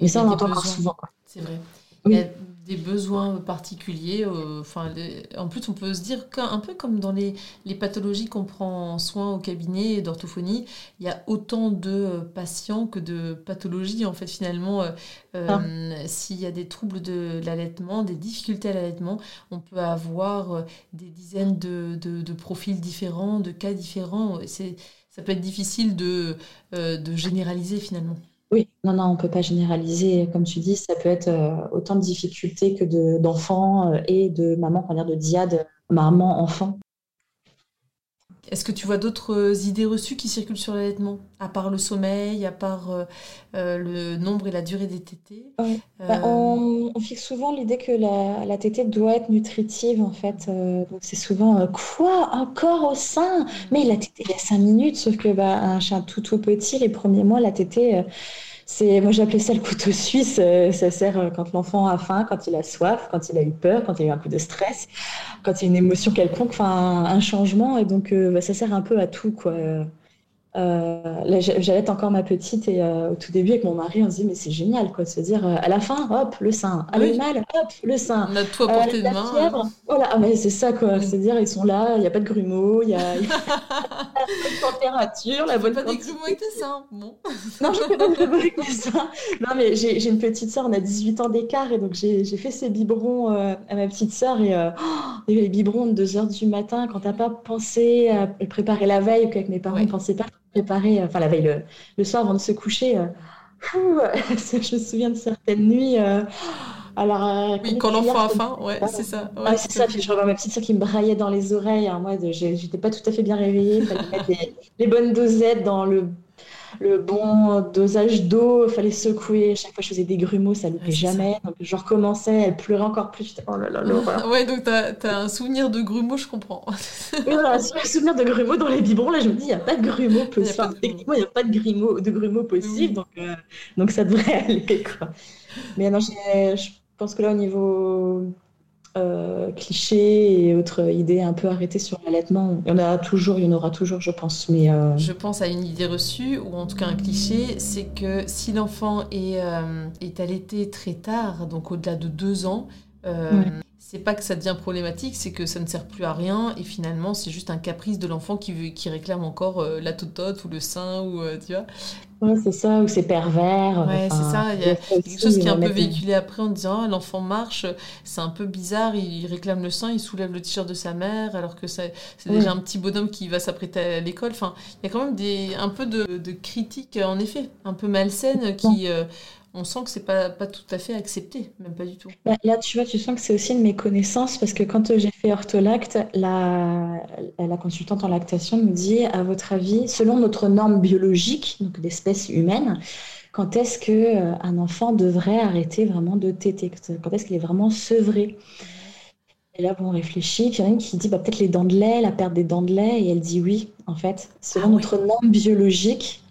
B: Mais ça, on entend encore souvent.
A: C'est vrai. Des besoins particuliers. Euh, enfin, en plus, on peut se dire qu'un peu comme dans les, les pathologies qu'on prend en soin au cabinet d'orthophonie, il y a autant de patients que de pathologies. En fait, finalement, euh, ah. s'il y a des troubles de l'allaitement, des difficultés à l'allaitement, on peut avoir des dizaines de, de, de profils différents, de cas différents. C'est ça peut être difficile de, euh, de généraliser finalement.
B: Oui, non, non, on ne peut pas généraliser. Comme tu dis, ça peut être euh, autant de difficultés que d'enfants euh, et de maman, on dire de diade, maman-enfant.
A: Est-ce que tu vois d'autres idées reçues qui circulent sur l'allaitement À part le sommeil, à part euh, euh, le nombre et la durée des tétées
B: bah, euh, on, fixe souvent l'idée que la, la, tétée doit être nutritive, en fait. donc c'est souvent quoi Encore au sein? Mais la tétée, il y a 5 minutes, sauf que bah, un chien tout tout petit, les premiers mois, la tétée c'est, moi j'appelais ça le couteau suisse. Euh, ça sert euh, quand l'enfant a faim, quand il a soif, quand il a eu peur, quand il a eu un coup de stress, quand il y a une émotion quelconque, enfin un changement. Et donc euh, bah, ça sert un peu à tout quoi. Euh, j'allais encore ma petite et euh, au tout début avec mon mari, on se dit mais c'est génial quoi de se dire euh, à la fin, hop, le sein, à oui. mal, hop, le sein.
A: On a tout à portée de main.
B: Fièvre, voilà, ah, mais c'est ça quoi, c'est dire ils sont là, il n'y a pas de grumeaux, il y a, la bonne température, la bonne.
A: pas des grumeaux seins, bon.
B: non, je fais pas de grumeaux. Non mais j'ai une petite sœur, on a 18 ans d'écart et donc j'ai fait ces biberons à ma petite sœur et oh, les biberons de 2 heures du matin quand t'as pas pensé à préparer la veille ou qu'avec mes parents ne pensaient pas préparer, enfin la veille, le, soir avant de se coucher. Euh, je me souviens de certaines nuits. Euh, alors,
A: euh, oui, quand l'enfant a faim, ouais, c'est ça.
B: Ouais, c'est ça. Puis je revois ma petite soeur qui me braillait dans les oreilles. Moi, j'étais pas tout à fait bien réveillée. Il fallait mettre les bonnes dosettes dans le le bon dosage d'eau, il fallait secouer. Chaque fois, je faisais des grumeaux, ça ne loupait jamais. Donc, je recommençais, elle pleurait encore plus. Oh là là, l'horreur.
A: ouais, donc tu as, un souvenir de grumeaux, je comprends.
B: voilà, un souvenir de grumeaux dans les biberons. Là, je me dis, il n'y a pas de grumeaux possible. Techniquement, il n'y a pas de grumeaux, de grumeaux possible. Donc, euh, donc, ça devrait aller. Quoi. Mais non, je pense que là, au niveau euh, clichés et autres idées un peu arrêtées sur l'allaitement. Il y en a toujours, il y en aura toujours, je pense. Mais euh,
A: Je pense à une idée reçue, ou en tout cas un cliché, c'est que si l'enfant est, euh, est allaité très tard, donc au-delà de deux ans, c'est pas que ça devient problématique, c'est que ça ne sert plus à rien et finalement c'est juste un caprice de l'enfant qui, qui réclame encore la totote ou le sein ou tu vois
B: c'est ça, ou c'est pervers.
A: Ouais, c'est ça. Il y a quelque chose qui est un peu véhiculé après en disant ah, l'enfant marche, c'est un peu bizarre, il réclame le sein, il soulève le t-shirt de sa mère, alors que c'est déjà un petit bonhomme qui va s'apprêter à l'école. Enfin, il y a quand même des, un peu de, de critiques, en effet, un peu malsaines qui on sent que c'est pas, pas tout à fait accepté, même pas du tout.
B: Bah, là, tu vois, tu sens que c'est aussi une méconnaissance parce que quand j'ai fait ortholacte, la, la consultante en lactation me dit, à votre avis, selon notre norme biologique, donc l'espèce humaine, quand est-ce que euh, un enfant devrait arrêter vraiment de téter? Quand est-ce qu'il est vraiment sevré? Et là, bon, on réfléchit, puis il y en a une qui dit bah, peut-être les dents de lait, la perte des dents de lait, et elle dit oui, en fait. Selon ah notre norme biologique,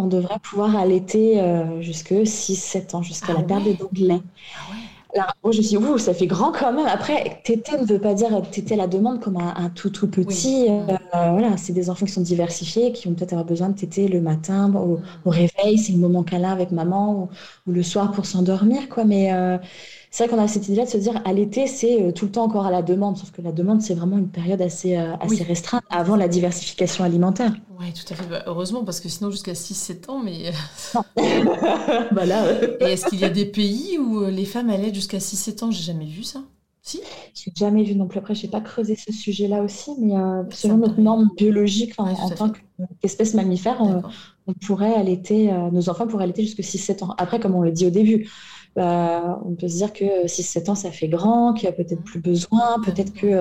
B: on devrait pouvoir allaiter euh, jusque 6-7 ans, jusqu'à la ah perte des lait. Ah Alors, moi, je me suis dit, ça fait grand quand même. Après, téter ne veut pas dire téter la demande comme un, tout tout petit. Euh, voilà, c'est des enfants qui sont diversifiés, qui vont peut-être avoir besoin de téter le matin, au, réveil, c'est le moment câlin avec maman, ou, le soir pour s'endormir, quoi. Mais euh, c'est vrai qu'on a cette idée-là de se dire à l'été, c'est euh, tout le temps encore à la demande, sauf que la demande, c'est vraiment une période assez, euh, restreinte avant la diversification alimentaire.
A: Oui, tout à fait. Bah, heureusement, parce que sinon, jusqu'à 6-7 ans, mais.
B: bah là,
A: Et est-ce qu'il y a des pays où euh, les femmes allaient jusqu'à 6-7 ans? J'ai jamais vu ça. Si?
B: J'ai jamais vu non plus. Après, je n'ai pas creusé ce sujet-là aussi, mais selon notre norme biologique, en tant qu'espèce mammifère, on, pourrait allaiter, nos enfants pourraient allaiter jusqu'à 6-7 ans. Après, comme on le dit au début, bah, on peut se dire que 6-7 ans, ça fait grand, qu'il n'y a peut-être plus besoin, peut-être que... Euh,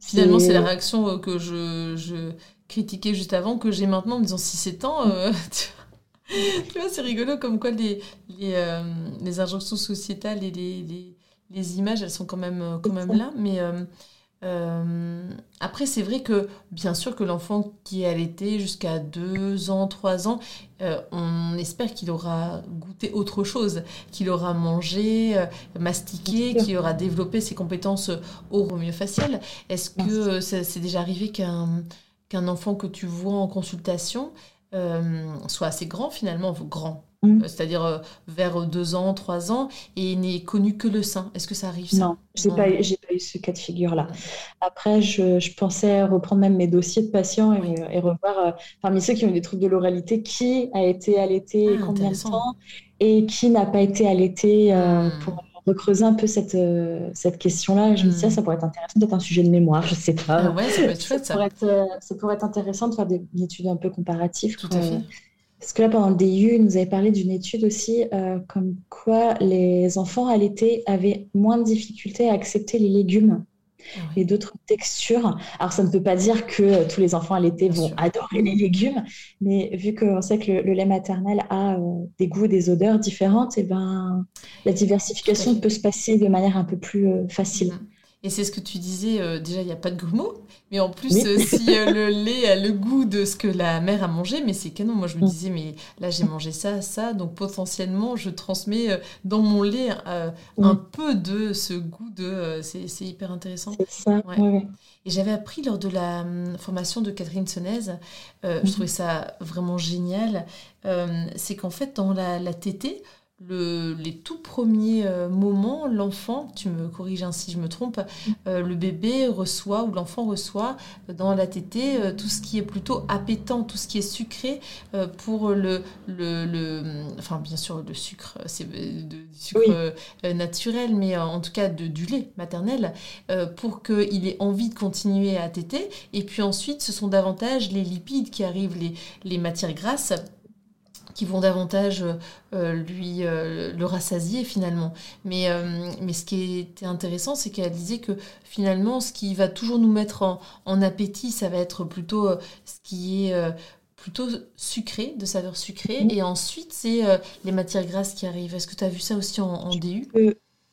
A: Finalement, c'est la réaction euh, que je, critiquais juste avant, que j'ai maintenant en me disant 6-7 ans... Euh, tu vois, c'est rigolo comme quoi les, les, injonctions sociétales et les, les, images, elles sont quand même, quand même là. Mais euh, après, c'est vrai que bien sûr que l'enfant qui est allaité jusqu'à 2 ans, 3 ans, euh, on espère qu'il aura goûté autre chose, qu'il aura mangé, euh, mastiqué, qu'il aura développé ses compétences oro-myofasciales. Est-ce que c'est déjà arrivé qu'un qu'un enfant que tu vois en consultation soit assez grand finalement, grand
B: Mm.
A: c'est-à-dire vers deux ans, trois ans, et n'est connu que le sein. Est-ce que ça arrive ça?
B: Non, j'ai pas, eu- j'ai pas eu ce cas de figure-là. Après, je, je pensais reprendre même mes dossiers de patients et,
A: Oui.
B: et revoir euh, parmi ceux qui ont des troubles de l'oralité, qui a été allaité et
A: Ah,
B: combien de
A: intéressant.
B: temps, et qui n'a pas été allaité euh,
A: Mm.
B: pour recreuser un peu cette, euh, cette question-là. Je me disais,
A: Mm.
B: ça pourrait être intéressant d'être un sujet de mémoire, je sais pas.
A: Ah ouais, ça peut être chouette
B: Ça
A: ça.
B: pourrait être, euh, ça pourrait être intéressant de faire des, une étude un peu comparative.
A: Tout à fait.
B: Parce que là, pendant le il nous avait parlé d'une étude aussi, euh, comme quoi les enfants allaités avaient moins de difficultés à accepter les légumes
A: Ah
B: et d'autres textures. Alors, ça ne peut pas dire que tous les enfants allaités
A: Bien
B: vont adorer les légumes, mais vu qu'on sait que le, le lait maternel a euh, des goûts, des odeurs différentes, et ben, la diversification
A: à
B: peut se passer de manière un peu plus euh, facile.
A: Et c'est ce que tu disais, euh, déjà, il n'y a pas de grumeaux, mais en plus,
B: Oui.
A: euh, si euh, le lait a le goût de ce que la mère a mangé, mais c'est canon. Moi, je me
B: Mm.
A: disais, mais là, j'ai mangé ça, ça, donc potentiellement, je transmets dans mon lait un peu de ce goût de... c'est c'est hyper intéressant.
B: C'est ça,
A: Ouais.
B: ouais, ouais.
A: Et j'avais appris lors de la hum, formation de Catherine Senez, euh, je
B: Mhm.
A: trouvais ça vraiment génial, c'est qu'en fait, dans la, la tétée, le, les tout premiers euh, moments, l'enfant, tu me corriges hein, si je me trompe, euh, le bébé reçoit ou l'enfant reçoit euh, dans la tétée euh, tout ce qui est plutôt appétant, tout ce qui est sucré euh, pour le, le, le- Enfin, bien sûr, le sucre, c'est du sucre
B: Oui.
A: naturel, mais en tout cas de, du lait maternel, euh, pour qu'il ait envie de continuer à téter. Et puis ensuite, ce sont davantage les lipides qui arrivent, les, les matières grasses qui vont davantage euh, lui euh, le rassasier finalement. Mais, euh, mais ce qui était intéressant, c'est qu'elle disait que finalement, ce qui va toujours nous mettre en, en appétit, ça va être plutôt ce qui est plutôt sucré, de saveur sucrée.
B: Mhm.
A: Et ensuite, c'est euh, les matières grasses qui arrivent. Est-ce que tu as vu ça aussi en, en DU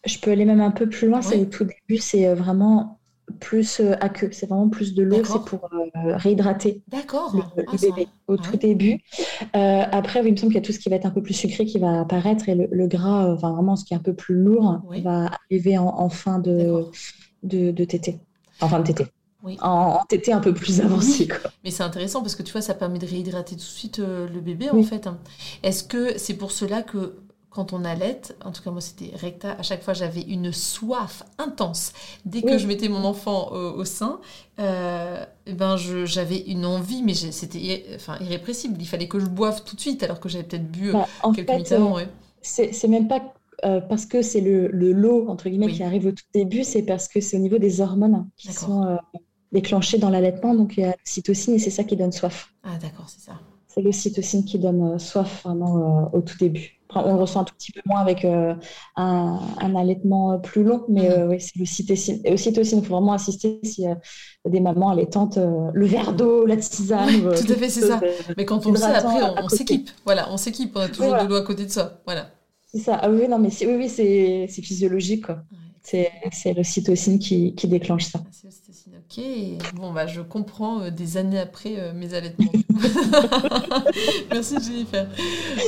B: Je peux aller même un peu plus loin, c'est au tout début, c'est vraiment plus euh, à queue, c'est vraiment plus de l'eau, c'est pour euh, réhydrater le,
A: Ah,
B: le
A: ça-
B: bébé au
A: ouais.
B: tout début. Euh, après, oui, il me semble qu'il y a tout ce qui va être un peu plus sucré qui va apparaître et le, le gras, euh, enfin vraiment ce qui est un peu plus lourd,
A: Oui.
B: va arriver en, en fin de, de, de tétée. Enfin, de tétée.
A: Oui.
B: En, en tétée un peu plus avancée, quoi.
A: Mais c'est intéressant parce que tu vois, ça permet de réhydrater tout de suite euh, le bébé en fait. hein. Est-ce que c'est pour cela que quand on allait, en tout cas moi c'était recta, à chaque fois j'avais une soif intense. Dès que
B: Oui.
A: je mettais mon enfant au, au sein, euh, eh ben j'avais une envie, mais c'était irré- enfin, irrépressible. Il fallait que je boive tout de suite alors que j'avais peut-être bu euh,
B: Bah, en
A: quelques
B: fait,
A: minutes avant.
B: euh,
A: ouais.
B: c'est même pas euh, parce que c'est le, le lot, entre guillemets,
A: Oui.
B: qui arrive au tout début, c'est parce que c'est au niveau des hormones qui sont euh, déclenchées dans l'allaitement. Donc, il y a l'ocytocine et c'est ça qui donne soif.
A: Ah d'accord, c'est ça.
B: C'est l'ocytocine qui donne soif vraiment au tout début. On le ressent un tout petit peu moins avec euh, un, un allaitement euh, plus long, mais
A: Mhm.
B: euh, oui, c'est l'ocytocine. Et ocytocine, il faut vraiment insister a des mamans allaitantes, le verre d'eau, la tisane.
A: Ouais, tout à fait, c'est ça. Mais quand on le sait, après on, s'équipe. Voilà, on s'équipe. On a toujours
B: voilà.
A: de l'eau à côté de ça. Voilà.
B: C'est ça. Ah oui, non, mais oui, oui, c'est physiologique.
A: Ouais.
B: C'est l'ocytocine qui, qui déclenche ça.
A: Ah, Bon, bah, je comprends euh, des années après euh, mes allaitements. Merci Jennifer.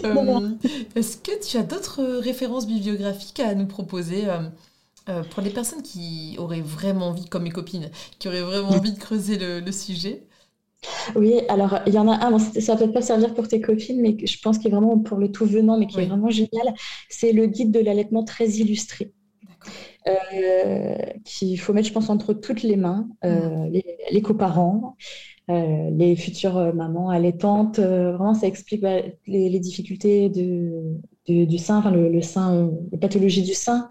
A: Euh, Est-ce que tu as d'autres références bibliographiques à nous proposer pour les personnes qui auraient vraiment envie, comme mes copines, qui auraient vraiment envie de creuser le, le sujet?
B: Oui, alors il y en a un, bon, ça va peut-être pas servir pour tes copines, mais je pense qu'il est vraiment pour le tout venant, mais qui
A: Oui.
B: est vraiment génial. C'est le guide de l'allaitement très illustré. Euh, qu'il faut mettre, je pense, entre toutes les mains, euh, les, les coparents, euh, les futures mamans allaitantes. vraiment, ça explique bah, les, les difficultés de, de- du sein, enfin, le, le sein, les pathologies du sein,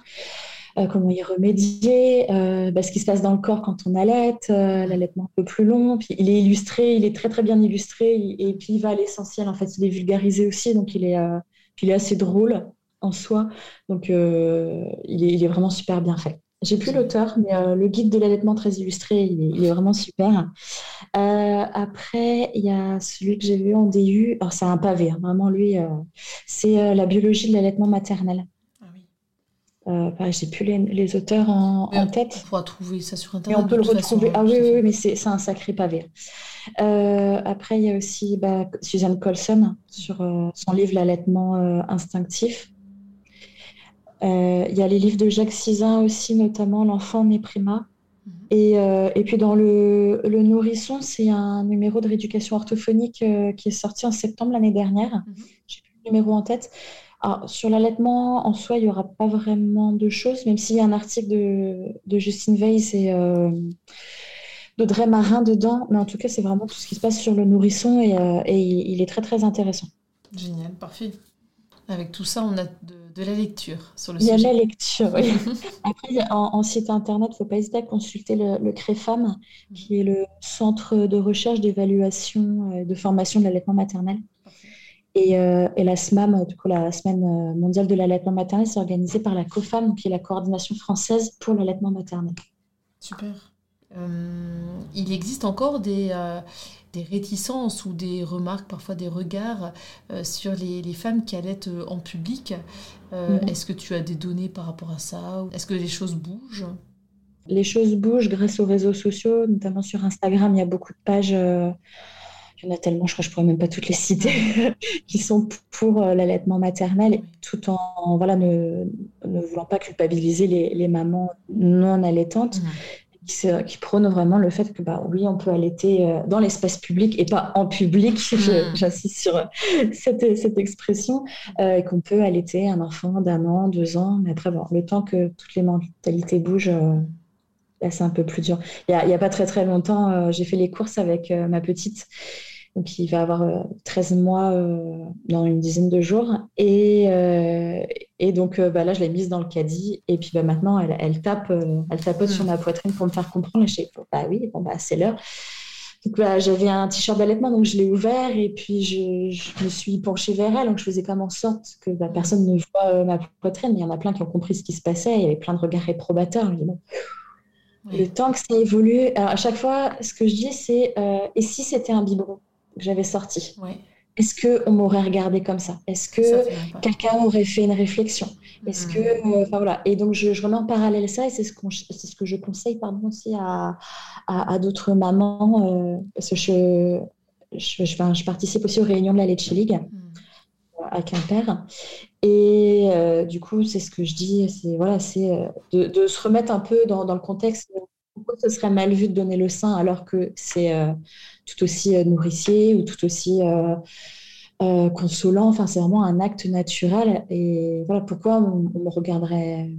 B: comment y remédier, bah, ce qui se passe dans le corps quand on allaite, euh, l'allaitement un peu plus long. Puis il est illustré, il est très très bien illustré, il- et puis il va à l'essentiel. En fait, il est vulgarisé aussi, donc il est, puis il est assez drôle en soi. Donc, euh, il est, il est vraiment super bien fait. J'ai plus l'auteur, mais euh, le guide de l'allaitement très illustré, il est, il est vraiment super. Euh, après, il y a celui que j'ai vu en DU. Alors, c'est un pavé, hein, vraiment, lui, c'est la biologie de l'allaitement maternel.
A: Ah oui.
B: Pareil, j'ai plus les, les auteurs en, en
A: on
B: tête.
A: pourra trouver ça sur Internet.
B: on peut le
A: façon,
B: retrouver.
A: hein,
B: Ah oui,
A: à
B: oui,
A: fait.
B: oui, mais c'est c'est un sacré pavé. Après, il y a aussi bah, Suzanne Colson sur son livre L'allaitement instinctif. Euh, il y a les livres de Jacques Sizun aussi, notamment L'enfant né prima.
A: Mhm.
B: Et, euh, et puis dans le, le Nourrisson, c'est un numéro de rééducation orthophonique euh, qui est sorti en septembre l'année dernière.
A: Mhm.
B: J'ai plus numéro en tête. Alors, sur l'allaitement, en soi, il n'y aura pas vraiment de choses, même s'il y a un article de, de Justine Weiss et euh, d'Audrey Marin dedans. Mais en tout cas, c'est vraiment tout ce qui se passe sur le nourrisson et, et il, est très, très intéressant.
A: Génial, parfait. Avec tout ça, on a de, la lecture sur le
B: sujet.
A: Il
B: y a la lecture, oui. Après, en, site internet, il ne faut pas hésiter à consulter le, le CREFAM, qui est le Centre de recherche, d'évaluation et de formation de l'allaitement maternel. Euh, et, la SMAM, du coup, la Semaine euh, mondiale de l'allaitement maternel, c'est organisé par la COFAM, qui est la coordination française pour l'allaitement maternel.
A: Super. Euh, il existe encore des, des, réticences ou des remarques, parfois des regards sur les, les, femmes qui allaitent en public. Mhm. Est-ce que tu as des données par rapport à ça Est-ce que les choses bougent?
B: Les choses bougent grâce aux réseaux sociaux, notamment sur Instagram. Il y a beaucoup de pages il y en a tellement, je crois que je pourrais même pas toutes les citer, qui sont pour euh, l'allaitement maternel, tout en voilà, ne, ne, voulant pas culpabiliser les, les mamans non allaitantes. Qui, qui, prônent vraiment le fait que bah oui on peut allaiter euh, dans l'espace public et pas en public j'insiste sur euh, cette, cette expression et qu'on peut allaiter un enfant d'un an deux ans mais après bon, le temps que toutes les mentalités bougent c'est un peu plus dur. Il n'y a, pas très très longtemps, euh, j'ai fait les courses avec euh, ma petite, donc il va avoir 13 euh, mois dans une dizaine de jours. Et, et donc bah, là, je l'ai mise dans le caddie. Et puis bah, maintenant, elle, elle tape, elle tapote sur hmm. ma poitrine pour me faire comprendre. Et je dis, bah oui, bon, bah, c'est l'heure. Donc bah, j'avais un t-shirt d'allaitement, donc je l'ai ouvert et puis je, me suis penchée vers elle. Donc je faisais comme en sorte que bah, personne ne voit ma poitrine. Il y en a plein qui ont compris ce qui se passait. Il y avait plein de regards réprobateurs. Je dis, bon, le temps que ça évolue, alors à chaque fois, ce que je dis, c'est euh, et si c'était un biberon? J'avais sorti Est-ce qu'on m'aurait regardé comme ça? Est-ce que quelqu'un aurait fait une réflexion? Est-ce que. Hmm. Euh, enfin voilà. Et donc, je, remets en parallèle ça et c'est ce, ce, que je conseille pardon, aussi à, à, d'autres mamans. Euh, parce que je, je, je, participe aussi aux réunions de la Leche League. Hmm à Quimper. Et euh, du coup, c'est ce que je dis, c'est voilà, c'est de, se remettre un peu dans, le contexte. Pourquoi ce serait mal vu de donner le sein alors que c'est euh, tout aussi nourricier ou tout aussi consolant? Enfin, c'est vraiment un acte naturel. Et voilà, pourquoi on, me regarderait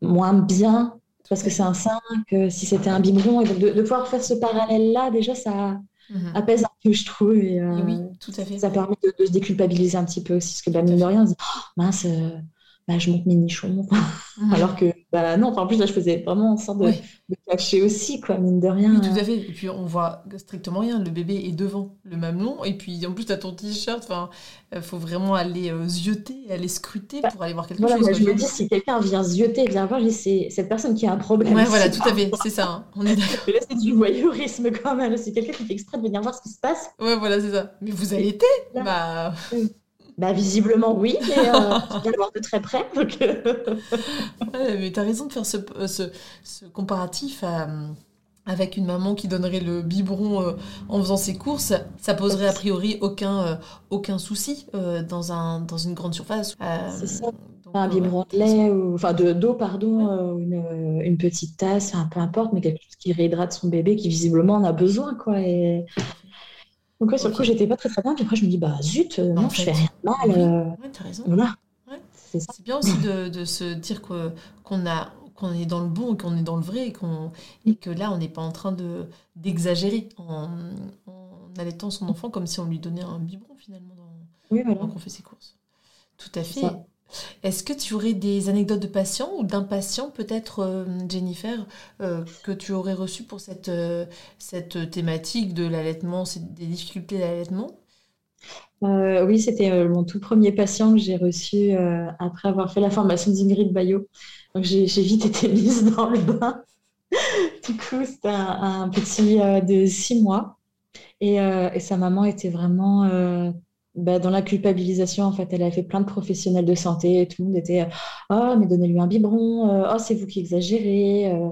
B: moins bien? Parce que c'est un sein que si c'était un biberon. Et de, de pouvoir faire ce parallèle-là, déjà, ça Mhm. apaise un peu, je trouve. Et,
A: oui, tout à fait.
B: Ça permet de, se déculpabiliser un petit peu aussi, parce que bah, mine de rien, on se dit, oh, mince, euh, bah, je monte mes nichons. Alors que, bah, non, en plus, là, je faisais vraiment en sorte de, cacher aussi, quoi, mine de rien.
A: Oui, tout à fait. Et puis, on voit strictement rien. Le bébé est devant le mamelon. Et puis, en plus, tu as ton t-shirt. Enfin, il faut vraiment aller euh, zioter, aller scruter bah, pour aller voir quelque
B: voilà,
A: chose.
B: je me dis, si quelqu'un vient zioter, vient voir, c'est cette personne qui a un problème.
A: Ouais, voilà, tout à fait. C'est ça. Hein. On est d'accord.
B: là, c'est du voyeurisme quand même. C'est quelqu'un qui fait exprès de venir voir ce qui se passe.
A: Ouais, voilà, c'est ça. Mais vous allaitez? Bah.
B: Bah, visiblement, oui, mais euh, tu le voir de très près. Donc...
A: Euh. mais tu as raison de faire ce, ce, ce comparatif avec une maman qui donnerait le biberon euh, en faisant ses courses. Ça poserait a priori aucun, euh, aucun souci dans, un, dans une grande surface.
B: C'est ça. un biberon de lait, ou, enfin d'eau, pardon, une, une, petite tasse, peu importe, mais quelque chose qui réhydrate son bébé qui visiblement en a besoin. Quoi, et... Donc, ouais, sur le coup, j'étais pas très très bien. Puis après, je me dis, bah zut, euh, non, je fais rien de mal.
A: Euh, ouais, t'as raison. Voilà. C'est bien aussi de, de, se dire qu'on a qu'on est dans le bon et qu'on est dans le vrai et, qu'on et que là, on n'est pas en train de d'exagérer en, en, allaitant son enfant comme si on lui donnait un biberon finalement dans, oui, voilà. quand on fait ses courses. Tout à fait. Est-ce que tu aurais des anecdotes de patients ou d'impatients, peut-être, euh, Jennifer, euh, que tu aurais reçues pour cette, euh, cette thématique de l'allaitement, des difficultés d'allaitement?
B: Oui, c'était mon tout premier patient que j'ai reçu après avoir fait la formation d'Ingrid Bayot. Donc j'ai vite été mise dans le bain. du coup, c'était un, petit de six mois. Et, sa maman était vraiment bah, dans la culpabilisation, en fait, elle a fait plein de professionnels de santé et tout le monde était Oh, mais donnez-lui un biberon, euh, oh, c'est vous qui exagérez. Euh.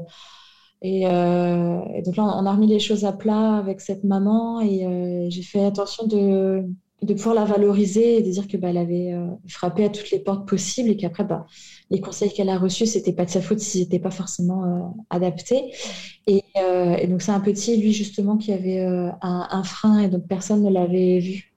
B: Euh, et, donc là, on a remis les choses à plat avec cette maman et j'ai fait attention de, de, pouvoir la valoriser et de dire que bah, avait frappé à toutes les portes possibles et qu'après, bah, les conseils qu'elle a reçus, c'était pas de sa faute s'ils n'étaient pas forcément adaptés. Et, donc, c'est un petit, lui, justement, qui avait un frein et donc personne ne l'avait vu.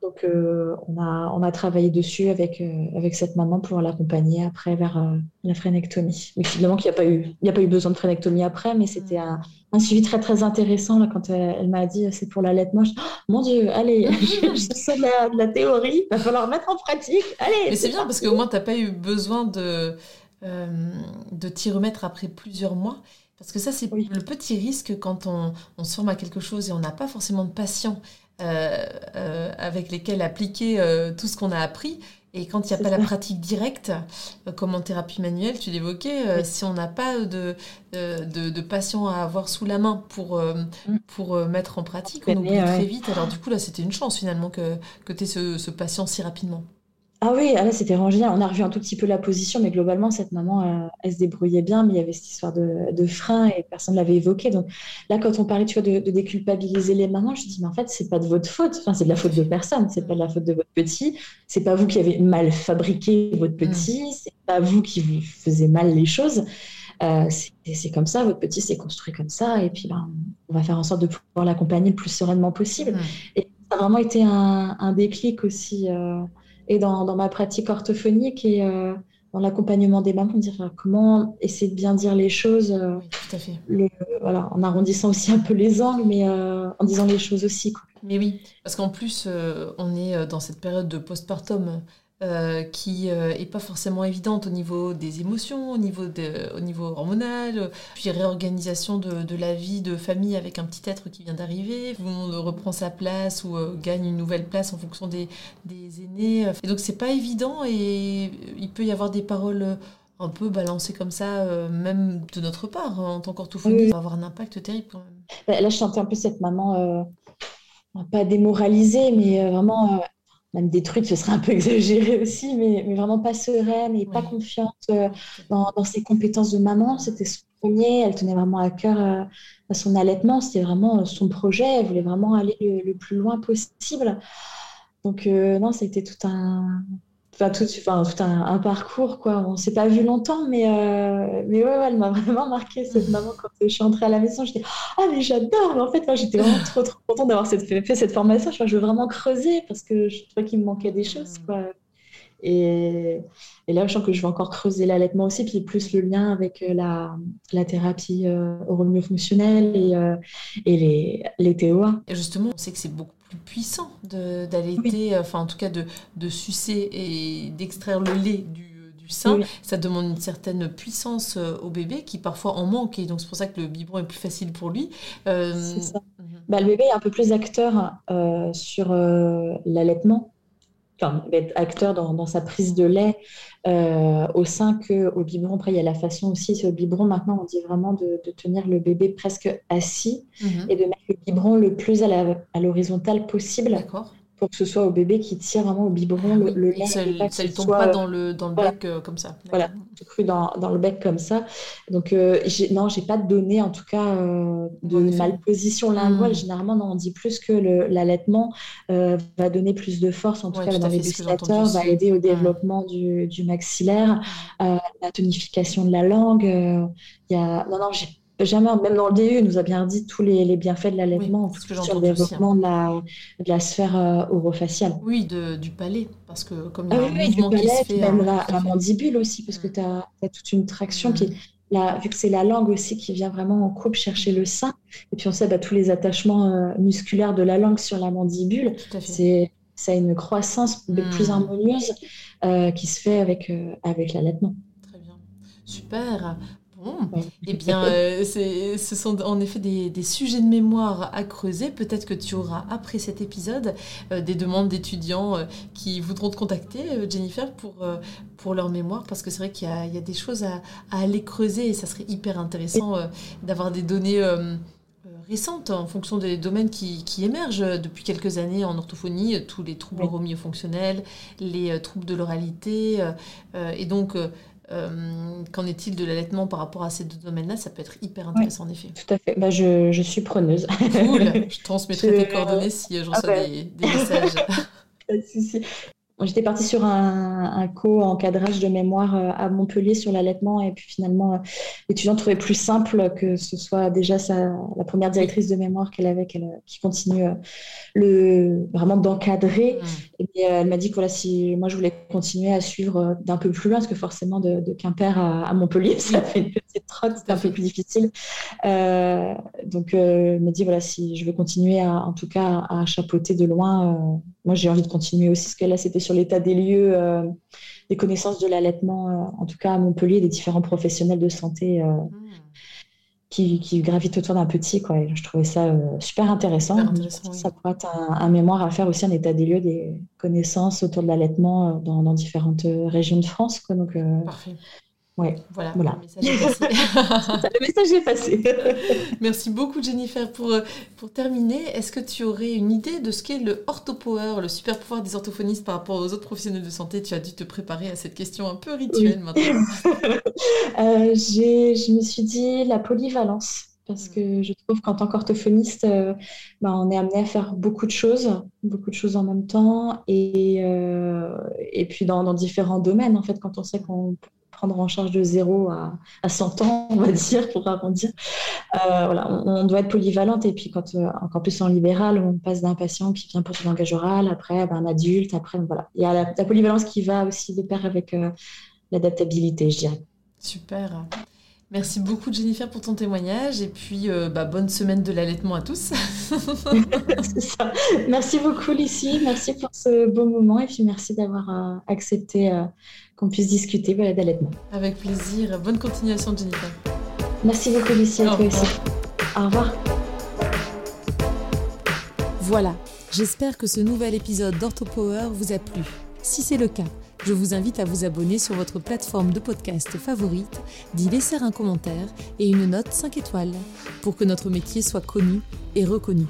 B: Donc, euh, on, a, on a travaillé dessus avec, euh, avec cette maman pour l'accompagner après vers euh, la frénectomie. Mais finalement, il n'y a, pas eu, il a pas eu besoin de frénectomie après, mais c'était un, un, suivi très, très intéressant là, quand elle, m'a dit c'est pour l'allaitement. Oh, mon Dieu, allez, je, sais de la, de la, théorie, il va falloir mettre en pratique. Allez,
A: mais c'est bien parce qu'au moins, tu n'as pas eu besoin de, de t'y remettre après plusieurs mois. Parce que ça, c'est le petit risque quand on, on, se forme à quelque chose et on n'a pas forcément de patients euh, euh, avec lesquels appliquer euh, tout ce qu'on a appris. Et quand il n'y a pas la pratique directe, comme en thérapie manuelle, tu l'évoquais, si on n'a pas de, de, de, patients à avoir sous la main pour, mm. pour mettre en pratique, on oublie très vite. Alors du coup, là, c'était une chance finalement que, que tu aies ce, ce patient si rapidement.
B: Ah oui, ah là c'était rangé. On a revu un tout petit peu la position, mais globalement, cette maman, euh, elle, se débrouillait bien, mais il y avait cette histoire de, de frein et personne ne l'avait évoqué. Donc là, quand on parlait tu vois, de, de déculpabiliser les mamans, je dis, mais en fait, c'est pas de votre faute. Enfin, c'est de la faute de personne. C'est pas de la faute de votre petit. C'est pas vous qui avez mal fabriqué votre mm. petit. C'est pas vous qui vous faisiez mal les choses. Euh, c'est comme ça, votre petit s'est construit comme ça, et puis ben, on va faire en sorte de pouvoir l'accompagner le plus sereinement possible. Mm. Et ça a vraiment été un, un déclic aussi. Euh, et dans, dans, ma pratique orthophonique et euh, dans l'accompagnement des mamans, dire euh, comment essayer de bien dire les choses. Euh,
A: oui, tout à fait.
B: Le, voilà, en arrondissant aussi un peu les angles, mais en disant les choses aussi. Quoi.
A: Mais oui, parce qu'en plus, on est dans cette période de postpartum euh, qui n'est euh, pas forcément évidente au niveau des émotions, au niveau, de, au niveau hormonal, puis réorganisation de, de, la vie de famille avec un petit être qui vient d'arriver, tout le monde reprend sa place ou euh, gagne une nouvelle place en fonction des, des aînés. Et donc c'est pas évident et il peut y avoir des paroles un peu balancées comme ça, même de notre part, hein, en tant qu'orthophoniste, ça va avoir un impact terrible quand même.
B: Bah, là, je sentais un peu cette maman, pas démoralisée, mais vraiment même détruite, ce serait un peu exagéré aussi, mais, mais vraiment pas sereine et pas confiante euh, dans, dans, ses compétences de maman. C'était son premier, elle tenait vraiment à cœur euh, à son allaitement, c'était vraiment son projet, elle voulait vraiment aller le, le plus loin possible. Donc euh, non, ça a été tout un, enfin, tout, enfin, tout un, un, parcours, quoi. On s'est pas vu longtemps, mais, euh, mais ouais, ouais, elle m'a vraiment marqué, cette maman, quand je suis entrée à la maison. J'étais, ah, mais j'adore! En fait, j'étais vraiment trop, trop contente d'avoir fait, cette formation. Je, je veux vraiment creuser parce que je trouvais qu'il me manquait des choses, quoi. Et, et, là, je sens que je vais encore creuser l'allaitement aussi, puis plus le lien avec euh, la, la thérapie euh, fonctionnelle et, euh, et les, les TOA.
A: Et justement, on sait que c'est beaucoup puissant d'allaiter, enfin en tout cas de, de sucer et d'extraire le lait du, du sein. Ça demande une certaine puissance euh, au bébé qui parfois en manque et donc c'est pour ça que le biberon est plus facile pour lui.
B: Euh... Ça. Mhm. Bah, le bébé est un peu plus acteur euh, sur euh, l'allaitement enfin, être acteur dans, dans, sa prise de lait euh, au sein qu'au biberon. Après, il y a la façon aussi, c'est au biberon, maintenant, on dit vraiment de, de tenir le bébé presque assis mm -hmm. et de mettre le biberon le plus à l'horizontale possible.
A: D'accord
B: pour que ce soit au bébé qui tire vraiment au biberon le, le lait.
A: Ça ne tombe pas dans le, dans le voilà. bec euh, comme ça.
B: Voilà, cru dans, dans, le bec comme ça. Donc, euh, non, j'ai pas de données, en tout cas, euh, de malposition linguale. Mmh. Généralement, non, on dit plus que l'allaitement euh, va donner plus de force, en tout ouais, cas, tout dans les gustateurs, va aider au mmh. développement mmh. du, du, maxillaire, euh, la tonification de la langue. Euh, il y a... Non, non, j'ai jamais, même dans le DU, nous a bien dit tous les, les bienfaits de l'allaitement oui, sur le développement aussi, hein. de, la, de la sphère euh, orofaciale.
A: Oui, de, du palais, parce que comme il y a
B: ah, un oui, mouvement palais, qui se fait... Même la, la, mandibule aussi, parce que tu as, as, toute une traction mmh. qui la, vu que c'est la langue aussi qui vient vraiment en coupe chercher le sein, et puis on sait bah, tous les attachements euh, musculaires de la langue sur la mandibule, c'est ça a une croissance mmh. plus harmonieuse euh, qui se fait avec, euh, avec l'allaitement.
A: Très bien. Super. Bon, eh bien, euh, ce sont en effet des, des, sujets de mémoire à creuser. Peut-être que tu auras, après cet épisode, euh, des demandes d'étudiants euh, qui voudront te contacter, Jennifer, pour, pour leur mémoire, parce que c'est vrai qu'il y, y, a des choses à, à, aller creuser et ça serait hyper intéressant d'avoir des données récentes en fonction des domaines qui, qui, émergent depuis quelques années en orthophonie, tous les troubles oui. romiofonctionnels, les troubles de l'oralité. et donc, euh, Qu'en est-il de l'allaitement par rapport à ces deux domaines-là? Ça peut être hyper intéressant
B: oui,
A: en effet.
B: Tout à fait. Bah, je, je suis preneuse.
A: Cool. Je transmettrai je... tes coordonnées si je reçois ah, des, des, messages.
B: si, si. J'étais partie sur un, co-encadrage de mémoire euh, à Montpellier sur l'allaitement et puis finalement, euh, l'étudiant trouvait plus simple que ce soit déjà sa, la première directrice de mémoire qu'elle avait, qui continue euh, le, vraiment d'encadrer. Mmh. Et elle m'a dit que voilà, si moi je voulais continuer à suivre d'un peu plus loin, parce que forcément de, Quimper à, Montpellier, ça fait une petite trotte, c'est un peu plus difficile. donc elle m'a dit voilà, si je veux continuer à, en tout cas à chapeauter de loin, moi j'ai envie de continuer aussi, parce que là c'était sur l'état des lieux, euh, des connaissances de l'allaitement, euh, en tout cas à Montpellier, des différents professionnels de santé euh, hmm. qui, gravitent autour d'un petit. Quoi. je trouvais ça super intéressant. Ça pourrait être un, mémoire à faire aussi, un état des lieux des connaissances autour de l'allaitement dans, dans, différentes régions de France. Quoi. Donc,
A: Parfait.
B: Ouais,
A: voilà, le message est passé.
B: le message est passé.
A: Merci beaucoup Jennifer. Pour, euh, pour terminer, est-ce que tu aurais une idée de ce qu'est le orthopower, le super pouvoir des orthophonistes par rapport aux autres professionnels de santé? Tu as dû te préparer à cette question un peu rituelle maintenant.
B: euh, je me suis dit la polyvalence. Parce que je trouve qu'en tant qu'orthophoniste, euh, bah, on est amené à faire beaucoup de choses, beaucoup de choses en même temps, et, euh, et puis dans, dans, différents domaines. En fait, quand on sait qu'on prendre en charge de 0 à, à 100 ans, on va dire, pour arrondir. Euh, voilà, on, doit être polyvalente. Et puis, quand, euh, encore plus en libéral, on passe d'un patient qui vient pour son langage oral, après ben, un adulte, après, voilà. Il y a la, polyvalence qui va aussi de pair avec euh, l'adaptabilité, je dirais.
A: Super. Merci beaucoup Jennifer pour ton témoignage et puis bah, bonne semaine de l'allaitement à tous.
B: ça. Merci beaucoup Lucie, merci pour ce beau moment et puis merci d'avoir accepté qu'on puisse discuter voilà, d'allaitement.
A: Avec plaisir. Bonne continuation, Jennifer.
B: Merci beaucoup, Lucie, à toi aussi. Au revoir.
C: Voilà, j'espère que ce nouvel épisode d'OrthoPower vous a plu. Si c'est le cas, je vous invite à vous abonner sur votre plateforme de podcast favorite, d'y laisser un commentaire et une note 5 étoiles pour que notre métier soit connu et reconnu.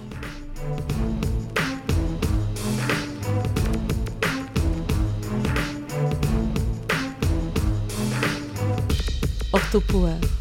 C: Orthopower